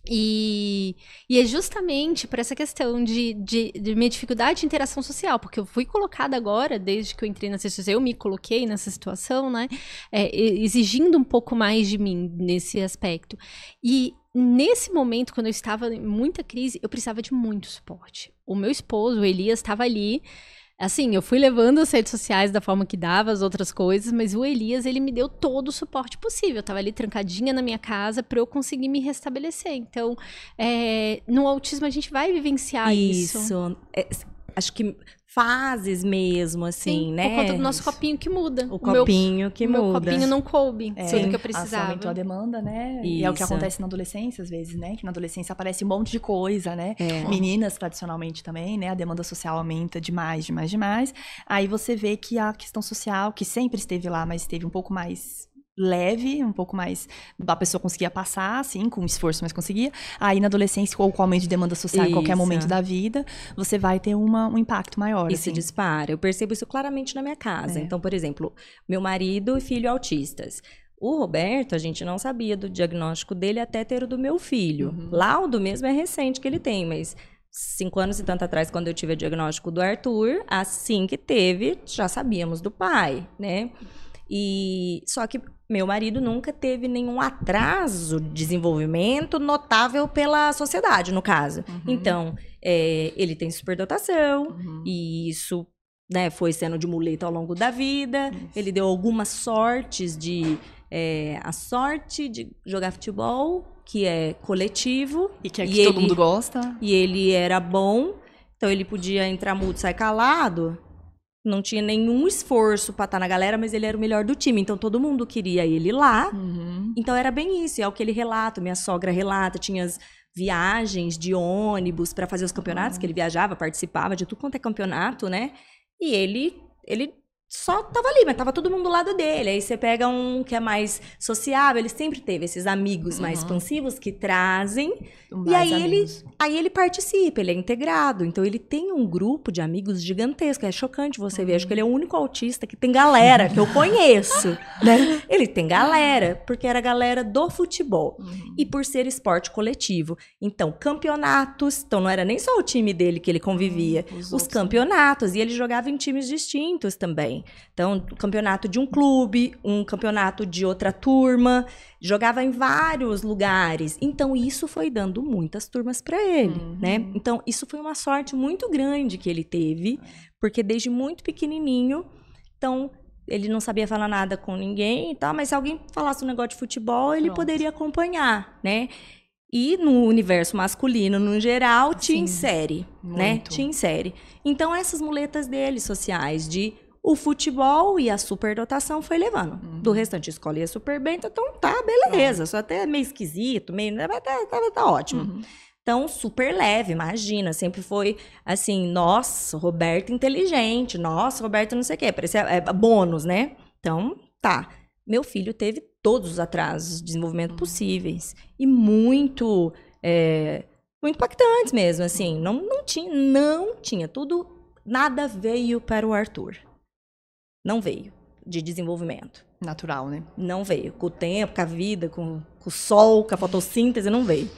e, e, é justamente por essa questão de, de, de, minha dificuldade de interação social, porque eu fui colocada agora, desde que eu entrei na CCC, eu me coloquei nessa situação, né? É, exigindo um pouco mais de mim nesse aspecto. E nesse momento, quando eu estava em muita crise, eu precisava de muito suporte. O meu esposo, o Elias, estava ali Assim, eu fui levando as redes sociais da forma que dava, as outras coisas, mas o Elias, ele me deu todo o suporte possível. Eu tava ali trancadinha na minha casa para eu conseguir me restabelecer. Então, é, no autismo a gente vai vivenciar isso. Isso. Acho que fases mesmo, assim, Sim, né? Por conta do nosso copinho que muda. O, o copinho meu, que muda. O meu copinho não coube é, tudo que eu precisava. Aumentou a demanda, né? Isso. E é o que acontece na adolescência, às vezes, né? Que na adolescência aparece um monte de coisa, né? É. Meninas, tradicionalmente, também, né? A demanda social aumenta demais, demais, demais. Aí você vê que a questão social, que sempre esteve lá, mas esteve um pouco mais leve, um pouco mais. A pessoa conseguia passar, assim, com esforço, mas conseguia. Aí na adolescência, ou com aumento de demanda social isso. em qualquer momento da vida, você vai ter uma, um impacto maior. E assim. se dispara. Eu percebo isso claramente na minha casa. É. Então, por exemplo, meu marido e filho autistas. O Roberto, a gente não sabia do diagnóstico dele até ter o do meu filho. Uhum. Lá o do mesmo é recente que ele tem, mas cinco anos e tanto atrás, quando eu tive o diagnóstico do Arthur, assim que teve, já sabíamos do pai, né? E só que meu marido nunca teve nenhum atraso de desenvolvimento notável pela sociedade, no caso. Uhum. Então, é, ele tem superdotação, uhum. e isso né, foi sendo de muleta ao longo da vida. Isso. Ele deu algumas sortes de. É, a sorte de jogar futebol, que é coletivo. E que é que todo mundo gosta. E ele era bom, então ele podia entrar mudo e sair calado não tinha nenhum esforço para estar tá na galera, mas ele era o melhor do time. Então todo mundo queria ele lá. Uhum. Então era bem isso. É o que ele relata. Minha sogra relata. Tinha as viagens de ônibus para fazer os campeonatos, uhum. que ele viajava, participava de tudo quanto é campeonato, né? E ele, ele só tava ali, mas tava todo mundo do lado dele. Aí você pega um que é mais sociável, ele sempre teve esses amigos uhum. mais expansivos que trazem. Mais e aí amigos. ele, aí ele participa, ele é integrado. Então ele tem um grupo de amigos gigantesco. É chocante você uhum. ver. Acho que ele é o único autista que tem galera que eu conheço, [laughs] né? Ele tem galera, porque era galera do futebol. Uhum. E por ser esporte coletivo. Então, campeonatos, então não era nem só o time dele que ele convivia, uhum. os, os campeonatos. E ele jogava em times distintos também. Então, campeonato de um clube, um campeonato de outra turma, jogava em vários lugares. Então, isso foi dando muitas turmas para ele, uhum. né? Então, isso foi uma sorte muito grande que ele teve, porque desde muito pequenininho, então ele não sabia falar nada com ninguém e tal, mas se alguém falasse um negócio de futebol, ele Pronto. poderia acompanhar, né? E no universo masculino, no geral, te Sim, insere, muito. né? Te insere. Então, essas muletas dele sociais de o futebol e a superdotação foi levando. Uhum. Do restante, escola ia super bem, então tá, beleza. Só até meio esquisito, meio. Tá, tá, tá ótimo. Uhum. Então, super leve, imagina. Sempre foi assim, nossa, Roberto inteligente, nossa, Roberto não sei o quê. Parecia é, bônus, né? Então, tá. Meu filho teve todos os atrasos de desenvolvimento uhum. possíveis. E muito. É, muito impactantes mesmo, assim. Não, não tinha, não tinha. Tudo, nada veio para o Arthur. Não veio de desenvolvimento. Natural, né? Não veio. Com o tempo, com a vida, com, com o sol, com a fotossíntese, não veio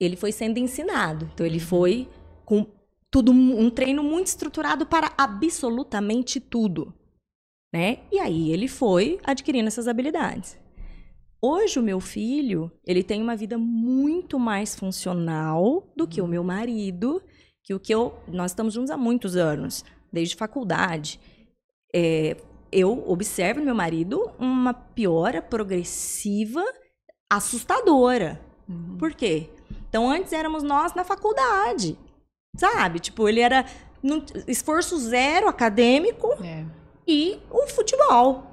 ele foi sendo ensinado. Então ele foi com tudo um treino muito estruturado para absolutamente tudo, né? E aí ele foi adquirindo essas habilidades. Hoje o meu filho, ele tem uma vida muito mais funcional do que o meu marido, que o que eu nós estamos juntos há muitos anos, desde faculdade. É, eu observo no meu marido uma piora progressiva assustadora. Uhum. Por quê? Então, antes éramos nós na faculdade, sabe? Tipo, ele era no esforço zero acadêmico é. e o futebol.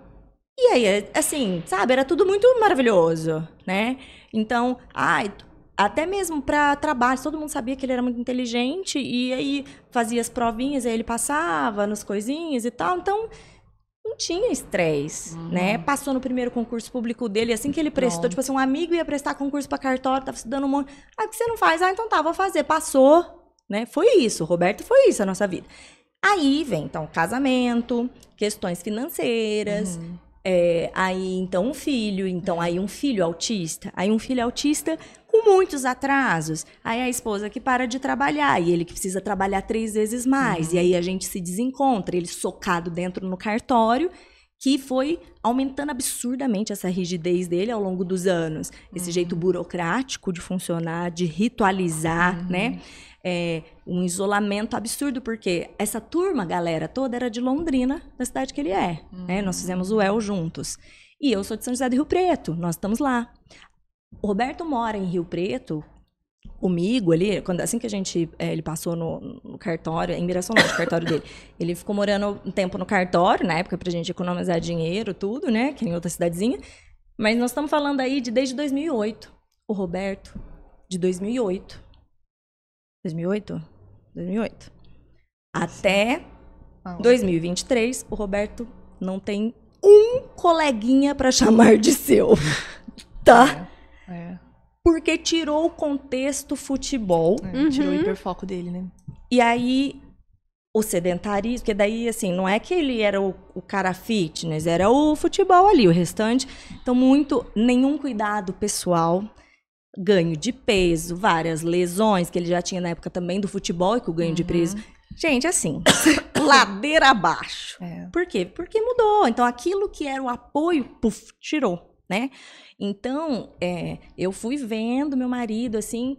E aí, assim, sabe? Era tudo muito maravilhoso, né? Então, ai, até mesmo para trabalho, todo mundo sabia que ele era muito inteligente e aí fazia as provinhas, aí ele passava nas coisinhas e tal. Então, não tinha estresse, uhum. né? Passou no primeiro concurso público dele, assim que ele prestou, tipo assim, um amigo ia prestar concurso para cartório, tava estudando um monte. Ah, por que você não faz? Ah, então tá, vou fazer. Passou, né? Foi isso, Roberto, foi isso a nossa vida. Aí vem, então, casamento, questões financeiras, uhum. É, aí, então, um filho. Então, aí, um filho autista. Aí, um filho autista com muitos atrasos. Aí, a esposa que para de trabalhar. E ele que precisa trabalhar três vezes mais. Uhum. E aí, a gente se desencontra. Ele socado dentro no cartório que foi aumentando absurdamente essa rigidez dele ao longo dos anos. Esse uhum. jeito burocrático de funcionar, de ritualizar, uhum. né? É, um isolamento absurdo, porque essa turma, galera toda, era de Londrina, da cidade que ele é. Uhum. Né? Nós fizemos o El juntos. E eu sou de São José do Rio Preto, nós estamos lá. O Roberto mora em Rio Preto comigo ali, quando, assim que a gente, é, ele passou no, no cartório, em Mirassol, o cartório dele, ele ficou morando um tempo no cartório, na época pra gente economizar dinheiro, tudo, né, que é em outra cidadezinha, mas nós estamos falando aí de desde 2008. O Roberto, de 2008. 2008? 2008. Até 2023, o Roberto não tem um coleguinha para chamar de seu. [laughs] tá? É. porque tirou o contexto futebol. É, uhum. Tirou o hiperfoco dele, né? E aí, o sedentarismo, porque daí, assim, não é que ele era o, o, cara fitness, era o futebol ali, o restante. Então, muito, nenhum cuidado pessoal, ganho de peso, várias lesões, que ele já tinha na época também do futebol, e que o ganho uhum. de peso. Gente, assim, [coughs] ladeira abaixo. É. Por quê? Porque mudou. Então, aquilo que era o apoio, puf, tirou, né? Então, é, eu fui vendo meu marido, assim,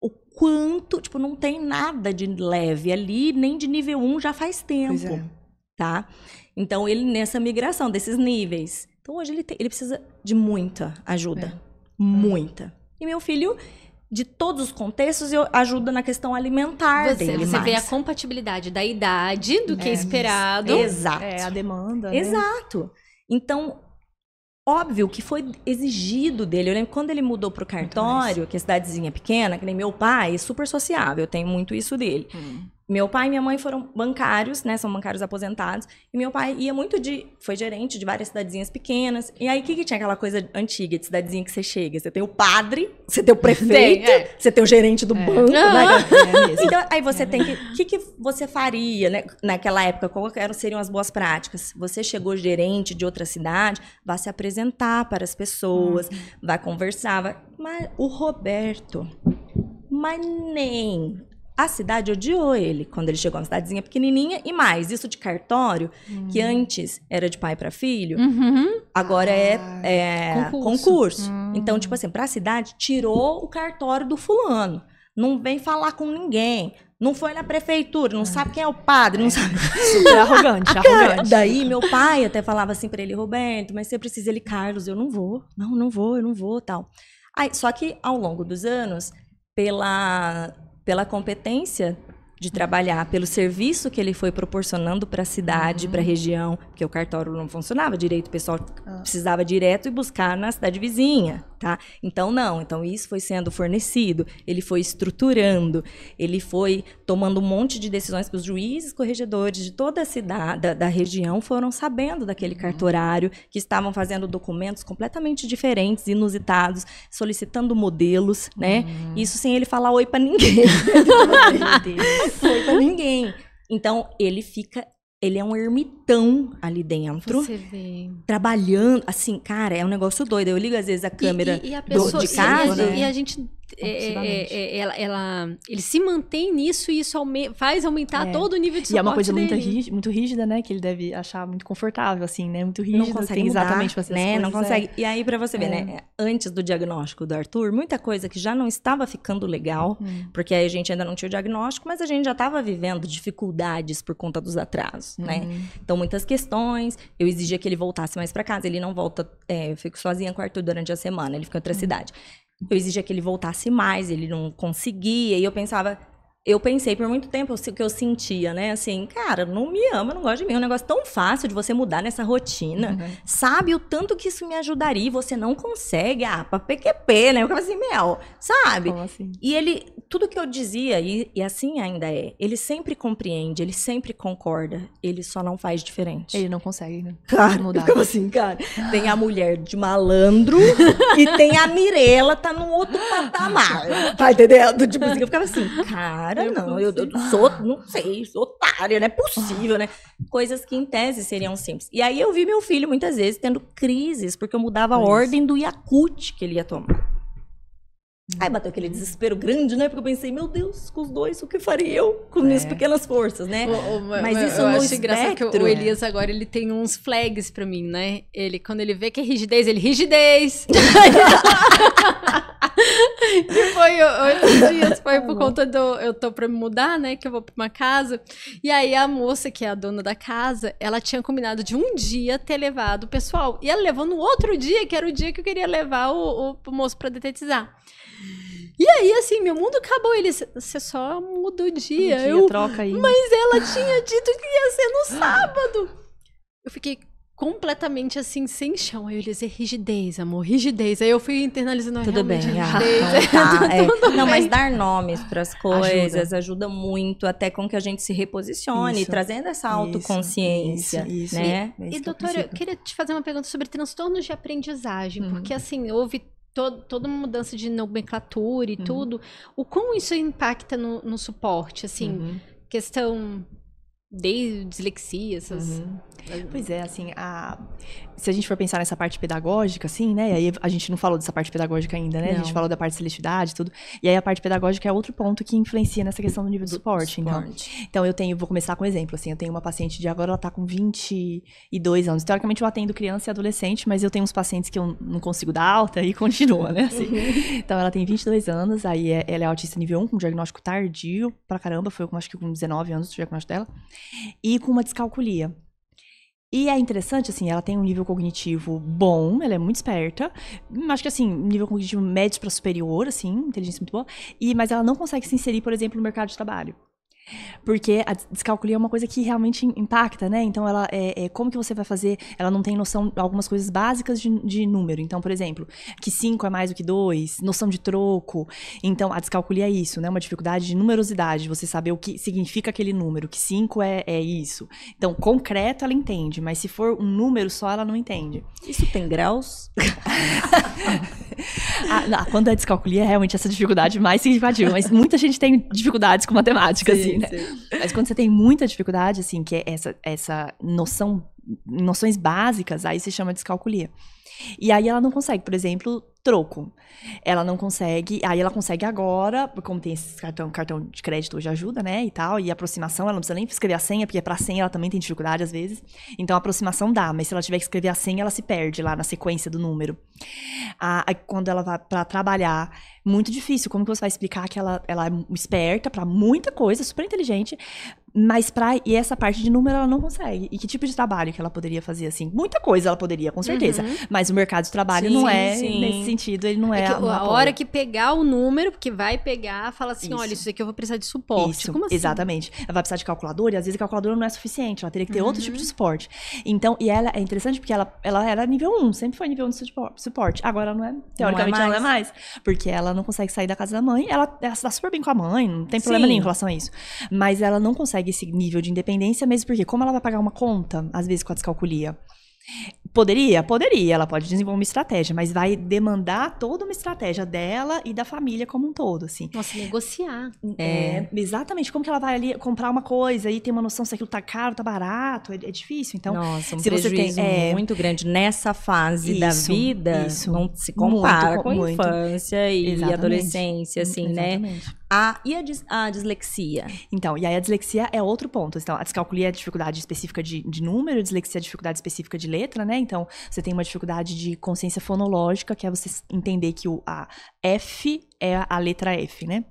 o quanto, tipo, não tem nada de leve ali, nem de nível 1 já faz tempo, é. tá? Então, ele nessa migração desses níveis. Então, hoje ele, tem, ele precisa de muita ajuda, é. muita. E meu filho de todos os contextos eu ajuda na questão alimentar você, dele. Você mais. vê a compatibilidade da idade do que é, esperado. Exato. É, a demanda. Né? Exato. Então, óbvio que foi exigido dele. Eu lembro quando ele mudou pro cartório, que é cidadezinha pequena, que nem meu pai, é super sociável, eu tenho muito isso dele. Hum. Meu pai e minha mãe foram bancários, né? São bancários aposentados. E meu pai ia muito de. Foi gerente de várias cidadezinhas pequenas. E aí, o que, que tinha aquela coisa antiga de cidadezinha que você chega? Você tem o padre, você tem o [laughs] prefeito, tem, é. você tem o gerente do é. banco, né? É então, aí você tem que. O que, que você faria, né? Naquela época, qual eram, seriam as boas práticas? Você chegou gerente de outra cidade, vai se apresentar para as pessoas, uhum. vai conversar. Vai... Mas o Roberto mas nem a cidade odiou ele quando ele chegou, uma cidadezinha pequenininha e mais, isso de cartório, uhum. que antes era de pai para filho, uhum. agora é, ah, é concurso. concurso. Uhum. Então, tipo assim, para a cidade, tirou o cartório do fulano. Não vem falar com ninguém. Não foi na prefeitura, não sabe quem é o padre, não é. sabe. [laughs] Super arrogante, [laughs] arrogante. Daí meu pai até falava assim para ele, Roberto, mas você precisa ele, Carlos, eu não vou. Não, não vou, eu não vou, tal. Aí, só que ao longo dos anos, pela pela competência de trabalhar pelo serviço que ele foi proporcionando para a cidade, uhum. para a região, porque o cartório não funcionava direito, o pessoal ah. precisava direto e buscar na cidade vizinha, tá? Então não, então isso foi sendo fornecido, ele foi estruturando, ele foi tomando um monte de decisões que os juízes, corregedores de toda a cidade, da, da região foram sabendo daquele uhum. cartorário, que estavam fazendo documentos completamente diferentes, inusitados, solicitando modelos, né? Uhum. Isso sem ele falar oi para ninguém. [laughs] Foi [laughs] pra ninguém. Então, ele fica. Ele é um ermitão ali dentro. Você vê. Trabalhando. Assim, cara, é um negócio doido. Eu ligo às vezes a câmera e, e a pessoa, do, de casa. E, né? e a gente é, é, é, ela, ela, ele se mantém nisso e isso aume faz aumentar é. todo o nível de suporte E é uma coisa muito rígida, muito rígida, né? Que ele deve achar muito confortável, assim, né? Muito rígida. Não consegue mudar, exatamente né? Coisas, não consegue. É. E aí, para você ver, né? Antes do diagnóstico do Arthur, muita coisa que já não estava ficando legal, hum. porque aí a gente ainda não tinha o diagnóstico, mas a gente já estava vivendo dificuldades por conta dos atrasos, né? Uhum. Então, muitas questões. Eu exigia que ele voltasse mais para casa. Ele não volta. eu fico sozinha com o Arthur durante a semana, ele fica em outra hum. cidade eu exigia que ele voltasse mais, ele não conseguia, e eu pensava, eu pensei por muito tempo o que eu sentia, né? Assim, cara, não me ama, não gosta de mim. É um negócio tão fácil de você mudar nessa rotina. Uhum. Sabe o tanto que isso me ajudaria e você não consegue. Ah, pra PQP, né? Eu ficava assim, Mel, sabe? Assim? E ele, tudo que eu dizia, e, e, assim ainda é, ele sempre compreende, ele sempre concorda, ele só não faz diferente. Ele não consegue né? cara, mudar. Como assim, cara? Tem a mulher de malandro e tem a Mirella, tá num outro patamar. [laughs] Tá entendendo? Tipo assim, eu ficava assim, cara cara, eu não, eu, eu, sou, não sei, sou otária, não é possível, né? Coisas que em tese seriam simples. E aí eu vi meu filho muitas vezes tendo crises, porque eu mudava a ordem do Yakut que ele ia tomar. Aí bateu aquele desespero grande, né? Porque eu pensei, meu Deus, com os dois, o que faria eu com é. minhas pequenas forças, né? O, o, mas, mas isso eu no acho espectro... que o Elias agora ele tem uns flags para mim, né? Ele quando ele vê que é rigidez, ele rigidez. [laughs] [laughs] [laughs] e foi oito dias, [laughs] foi por conta do eu tô para me mudar, né, que eu vou para uma casa. E aí a moça que é a dona da casa, ela tinha combinado de um dia ter levado o pessoal. E ela levou no outro dia, que era o dia que eu queria levar o, o, moço para detetizar. E aí, assim, meu mundo acabou. Ele, você só muda o dia. Um dia eu, troca aí. Mas ela tinha dito que ia ser no sábado. Eu fiquei completamente assim, sem chão. Aí eu ia dizer rigidez, amor, rigidez. Aí eu fui internalizando Tudo bem, rigidez. Ah, [laughs] tá, é. Não, mas dar nomes para as coisas ajuda. ajuda. muito, até com que a gente se reposicione, isso, trazendo essa autoconsciência, isso, isso, né? E, e doutora, eu queria te fazer uma pergunta sobre transtornos de aprendizagem, uhum. porque assim, houve todo, toda uma mudança de nomenclatura e uhum. tudo, o como isso impacta no, no suporte, assim, uhum. questão de dislexia, essas... Uhum. Pois é, assim, a se a gente for pensar nessa parte pedagógica, assim, né? E aí a gente não falou dessa parte pedagógica ainda, né? Não. A gente falou da parte de seletividade e tudo. E aí a parte pedagógica é outro ponto que influencia nessa questão do nível de suporte. Então, então eu tenho, vou começar com um exemplo, assim, eu tenho uma paciente de agora, ela tá com 22 anos. Teoricamente eu atendo criança e adolescente, mas eu tenho uns pacientes que eu não consigo dar alta e [laughs] continua, né? Assim. Uhum. Então ela tem 22 anos, aí é, ela é autista nível 1, com diagnóstico tardio pra caramba, foi acho que com 19 anos o diagnóstico dela, e com uma descalculia. E é interessante, assim, ela tem um nível cognitivo bom, ela é muito esperta. Acho que, assim, nível cognitivo médio para superior, assim, inteligência muito boa. E, mas ela não consegue se inserir, por exemplo, no mercado de trabalho. Porque a descalculia é uma coisa que realmente impacta, né? Então, ela é, é, como que você vai fazer? Ela não tem noção de algumas coisas básicas de, de número. Então, por exemplo, que 5 é mais do que 2, noção de troco. Então, a descalculia é isso, né? Uma dificuldade de numerosidade, você saber o que significa aquele número, que 5 é, é isso. Então, concreto ela entende, mas se for um número só, ela não entende. Isso tem graus? [laughs] ah, quando é descalculia, é realmente essa dificuldade mais significativa. Mas muita gente tem dificuldades com matemática, sim, assim, né? Sim. Mas quando você tem muita dificuldade, assim, que é essa, essa noção noções básicas, aí se chama descalculia. E aí ela não consegue, por exemplo, troco. Ela não consegue, aí ela consegue agora, como tem esse cartão, cartão de crédito hoje ajuda, né, e tal, e aproximação, ela não precisa nem escrever a senha, porque pra senha ela também tem dificuldade às vezes. Então a aproximação dá, mas se ela tiver que escrever a senha, ela se perde lá na sequência do número. Ah, quando ela vai para trabalhar, muito difícil. Como que você vai explicar que ela, ela é esperta para muita coisa, super inteligente, mas pra. E essa parte de número ela não consegue. E que tipo de trabalho que ela poderia fazer assim? Muita coisa ela poderia, com certeza. Uhum. Mas o mercado de trabalho sim, não é, sim. nesse sentido, ele não é. é que, a hora que pegar o número, porque vai pegar, fala assim: isso. olha, isso aqui eu vou precisar de suporte. Isso, Como assim? Exatamente. Ela vai precisar de calculadora, e às vezes a calculadora não é suficiente, ela teria que ter uhum. outro tipo de uhum. suporte. Então, e ela é interessante porque ela, ela era nível 1, sempre foi nível 1 de suporte. Agora ela não é. Teoricamente, não é ela não é mais. Porque ela não consegue sair da casa da mãe. Ela, ela dá super bem com a mãe, não tem problema sim. nenhum em relação a isso. Mas ela não consegue esse nível de independência, mesmo porque, como ela vai pagar uma conta, às vezes com a descalculia, Poderia? Poderia. Ela pode desenvolver uma estratégia, mas vai demandar toda uma estratégia dela e da família como um todo, assim. Nossa, negociar. É, é exatamente. Como que ela vai ali comprar uma coisa e ter uma noção se aquilo tá caro, tá barato, é, é difícil. Então, Nossa, um se você tem é, muito grande nessa fase isso, da vida, isso. não se compara muito, com muito. infância e Exatamente. adolescência, assim, né? Exatamente. né? A, e a, dis, a, dislexia? Então, e aí a dislexia é outro ponto. Então, a descalculia é dificuldade específica de, de número, a dislexia é a dificuldade específica de letra, né? Então, você tem uma dificuldade de consciência fonológica, que é você entender que o, a F é a letra F, né?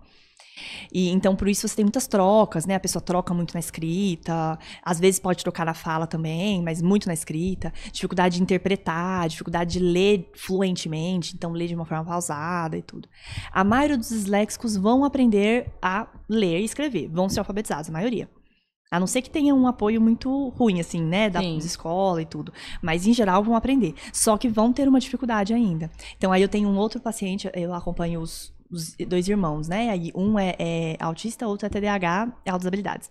E então por isso você tem muitas trocas, né? A pessoa troca muito na escrita, às vezes pode trocar na fala também, mas muito na escrita. Dificuldade de interpretar, dificuldade de ler fluentemente, então ler de uma forma pausada e tudo. A maioria dos disléxicos vão aprender a ler e escrever, vão ser alfabetizados, a maioria. A não ser que tenha um apoio muito ruim, assim, né? Da Sim. escola e tudo. Mas, em geral, vão aprender. Só que vão ter uma dificuldade ainda. Então, aí eu tenho um outro paciente, eu acompanho os, os dois irmãos, né? Aí um é, é autista, outro é TDAH, altas habilidades.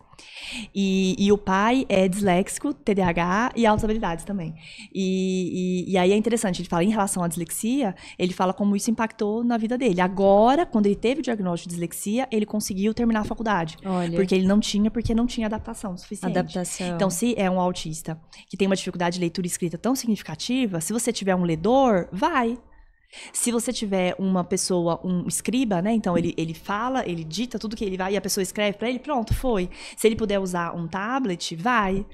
E, e, o pai é disléxico, TDAH e altas habilidades também. E, e, e, aí é interessante, ele fala em relação à dislexia, ele fala como isso impactou na vida dele. Agora, quando ele teve o diagnóstico de dislexia, ele conseguiu terminar a faculdade. Olha. Porque ele não tinha, porque não tinha adaptação suficiente. Adaptação. Então, se é um autista que tem uma dificuldade de leitura e escrita tão significativa, se você tiver um ledor, vai. Se você tiver uma pessoa, um escriba, né? Então ele, ele fala, ele dita tudo que ele vai e a pessoa escreve para ele, pronto, foi. Se ele puder usar um tablet, vai.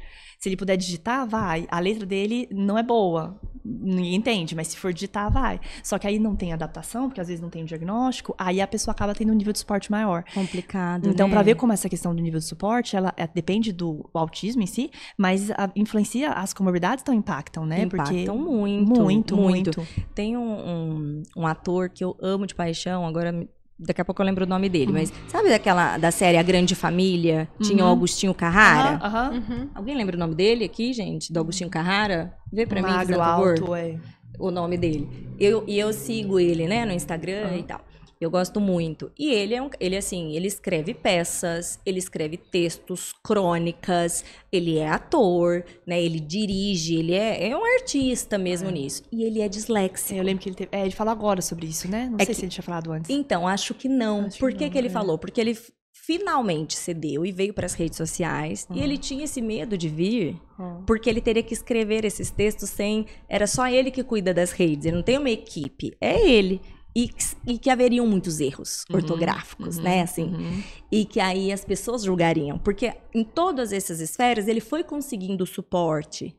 Se ele puder digitar, vai. A letra dele não é boa. Ninguém entende, mas se for digitar, vai. Só que aí não tem adaptação, porque às vezes não tem um diagnóstico, aí a pessoa acaba tendo um nível de suporte maior. Complicado. Então, né? para ver como essa questão do nível de suporte, ela é, depende do autismo em si, mas a, influencia, as comorbidades então impactam, né? Impactam porque, muito, muito. Muito, muito. Tem um, um, um ator que eu amo de paixão, agora Daqui a pouco eu lembro o nome dele, uhum. mas sabe daquela da série A Grande Família? Tinha o uhum. Augustinho Carrara. Uhum. Alguém lembra o nome dele aqui, gente? Do Augustinho Carrara? Vê pra Magro, mim, por favor. Alto, é. O nome dele. Eu, e eu sigo ele, né, no Instagram e tal. Eu gosto muito. E ele é um, ele assim, ele escreve peças, ele escreve textos, crônicas, ele é ator, né? Ele dirige, ele é, é um artista mesmo é. nisso. E ele é disléxico. Eu lembro que ele teve, é, ele falou agora sobre isso, né? Não é sei que, se ele tinha falado antes. Então, acho que não. Acho Por que, que, que ele é. falou? Porque ele finalmente cedeu e veio para as redes sociais uhum. e ele tinha esse medo de vir uhum. porque ele teria que escrever esses textos sem era só ele que cuida das redes ele não tem uma equipe é ele e, e, que haveriam muitos erros uhum, ortográficos, uhum, né? Assim, uhum. E que aí as pessoas julgariam. Porque em todas essas esferas ele foi conseguindo suporte.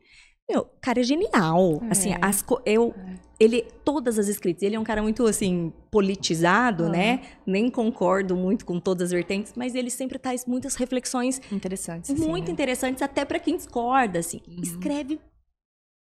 Meu, cara é genial. É. Assim, as, eu, é. ele, todas as escritas, ele é um cara muito, assim, politizado, né? Nem concordo muito com todas as vertentes, mas ele sempre traz muitas reflexões interessantes. Muito assim, interessantes, até para quem discorda, assim. Uhum. Escreve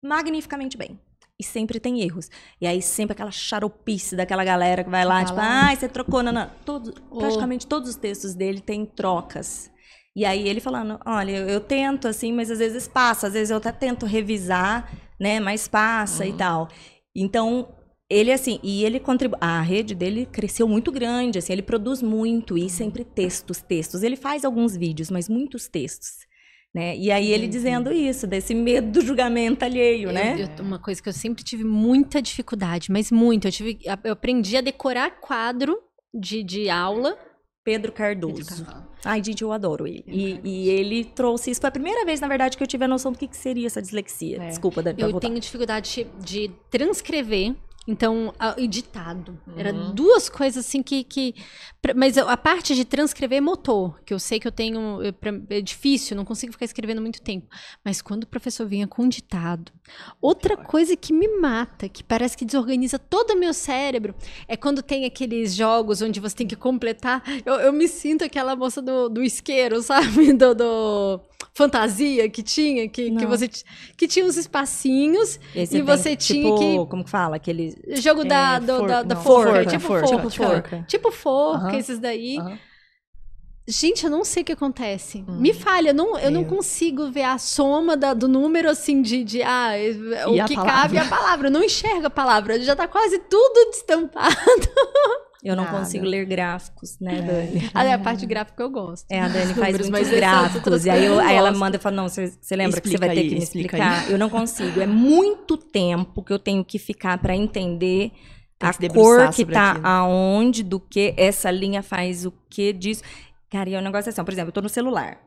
magnificamente bem. E sempre tem erros. E aí sempre aquela charopice daquela galera que vai lá, tipo, ah, você trocou, não, não. Todo. Praticamente todos os textos dele têm trocas. E aí ele falando, olha, eu, eu, tento assim, mas às vezes passa, às vezes eu até tento revisar, né, mas passa uhum. e tal. Então, ele assim, e ele contribui, a rede dele cresceu muito grande, assim, ele produz muito e sempre textos, textos. Ele faz alguns vídeos, mas muitos textos. Né? E aí ele dizendo isso, desse medo do julgamento alheio, eu, né? Eu, uma coisa que eu sempre tive muita dificuldade, mas muito. Eu, tive, eu aprendi a decorar quadro de, de aula Pedro Cardoso. Ai, gente, eu adoro ele. E, e, ele trouxe isso. Foi a primeira vez, na verdade, que eu tive a noção do que, que seria essa dislexia. É. Desculpa, Dani. Eu tenho dificuldade de transcrever então, editado. Uhum. Era duas coisas assim que. que mas a parte de transcrever é motor, que eu sei que eu tenho. É difícil, não consigo ficar escrevendo muito tempo. Mas quando o professor vinha com ditado. Outra coisa que me mata, que parece que desorganiza todo o meu cérebro, é quando tem aqueles jogos onde você tem que completar. Eu, eu me sinto aquela moça do, do isqueiro, [laughs] sabe? Do, do fantasia que tinha, que, que você que tinha uns espacinhos e, e você tinha tipo, que. Como que fala? Aquele. Jogo da, é, do, for, da, da forca, forca, tipo forca. Tipo forca. Tipo forca, uh -huh. esses daí. Gente, eu não sei o que acontece. Hum. Me falha, eu não, eu, não consigo ver a soma da, do número assim de, de ah, o e que cabe é a palavra. Eu não enxergo a palavra, já tá quase tudo destampado. [laughs] Eu não Nada. consigo ler gráficos, né, é. Dani? Ah, é a parte gráfica eu gosto. É, a Dani faz muitos mais gráficos. E aí, eu, aí ela manda e fala: Não, você, lembra explica que você vai ter aí, que me explicar? Eu não consigo. É muito tempo que eu tenho que ficar para entender a cor que tá aquilo. aonde, do que essa linha faz o que disso. Cara, e é um negócio assim, por exemplo, eu tô no celular.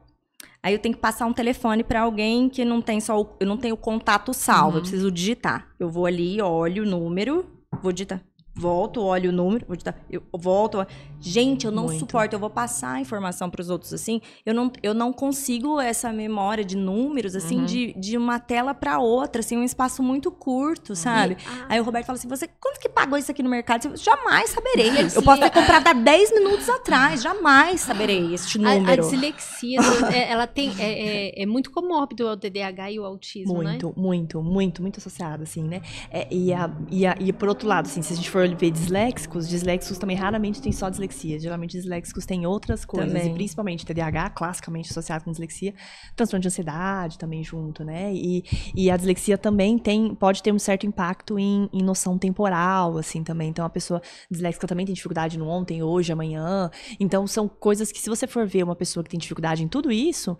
Aí eu tenho que passar um telefone para alguém que não tem só o, eu não tenho o contato salvo, uhum. eu preciso digitar. Eu vou ali, olho o número, vou digitar volto, olho o número, eu volto. Gente, eu não Muito. suporto, eu vou passar a informação para os outros assim. Eu não, eu não consigo essa memória de números, assim, uhum. de, de uma tela para outra, assim, um espaço muito curto, uhum. sabe? Ah. Aí o Roberto fala assim: você quanto que pagou isso aqui no mercado? Eu jamais saberei. Eu posso ter comprado há 10 minutos atrás, jamais saberei este número. A, a dislexia, é, ela tem. É, é, é, muito comórbido o TDAH e o autismo, muito, né? Muito, muito, muito, muito associado, assim, né? É, e, a, e, a, e por outro lado, assim, se a gente for ver disléxicos, disléxicos também raramente tem só dislexia. Geralmente disléxicos têm outras coisas. Também. E principalmente TDAH, classicamente associado com dislexia, transtorno de ansiedade também junto, né? E, e a dislexia também tem, pode ter um certo impacto em, em noção temporal, assim, também. Então a pessoa disléxica também tem dificuldade no ontem, hoje, amanhã. Então são coisas que se você for ver uma pessoa que tem dificuldade em tudo isso,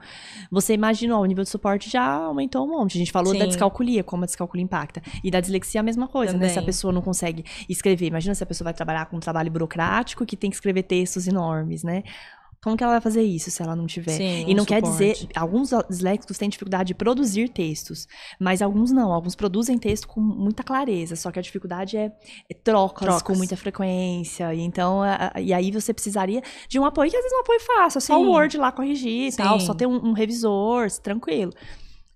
você imagina, ó, o nível de suporte já aumentou um monte. A gente falou Sim. da descalculia, como a descalculia impacta. E da dislexia a mesma coisa, também. né? Se a pessoa não consegue escrever, imagina Imagina se a pessoa vai trabalhar com um trabalho burocrático que tem que escrever textos enormes, né? Como que ela vai fazer isso se ela não tiver? Sim, e não quer dizer, alguns disléxicos têm dificuldade de produzir textos, mas alguns não, alguns produzem texto com muita clareza, só que a dificuldade é, é trocas, trocas, com muita frequência, e então, a, a, e aí você precisaria de um apoio, que às vezes é um apoio fácil, é só o Word lá corrigir e tal, só ter um, um revisor, tranquilo.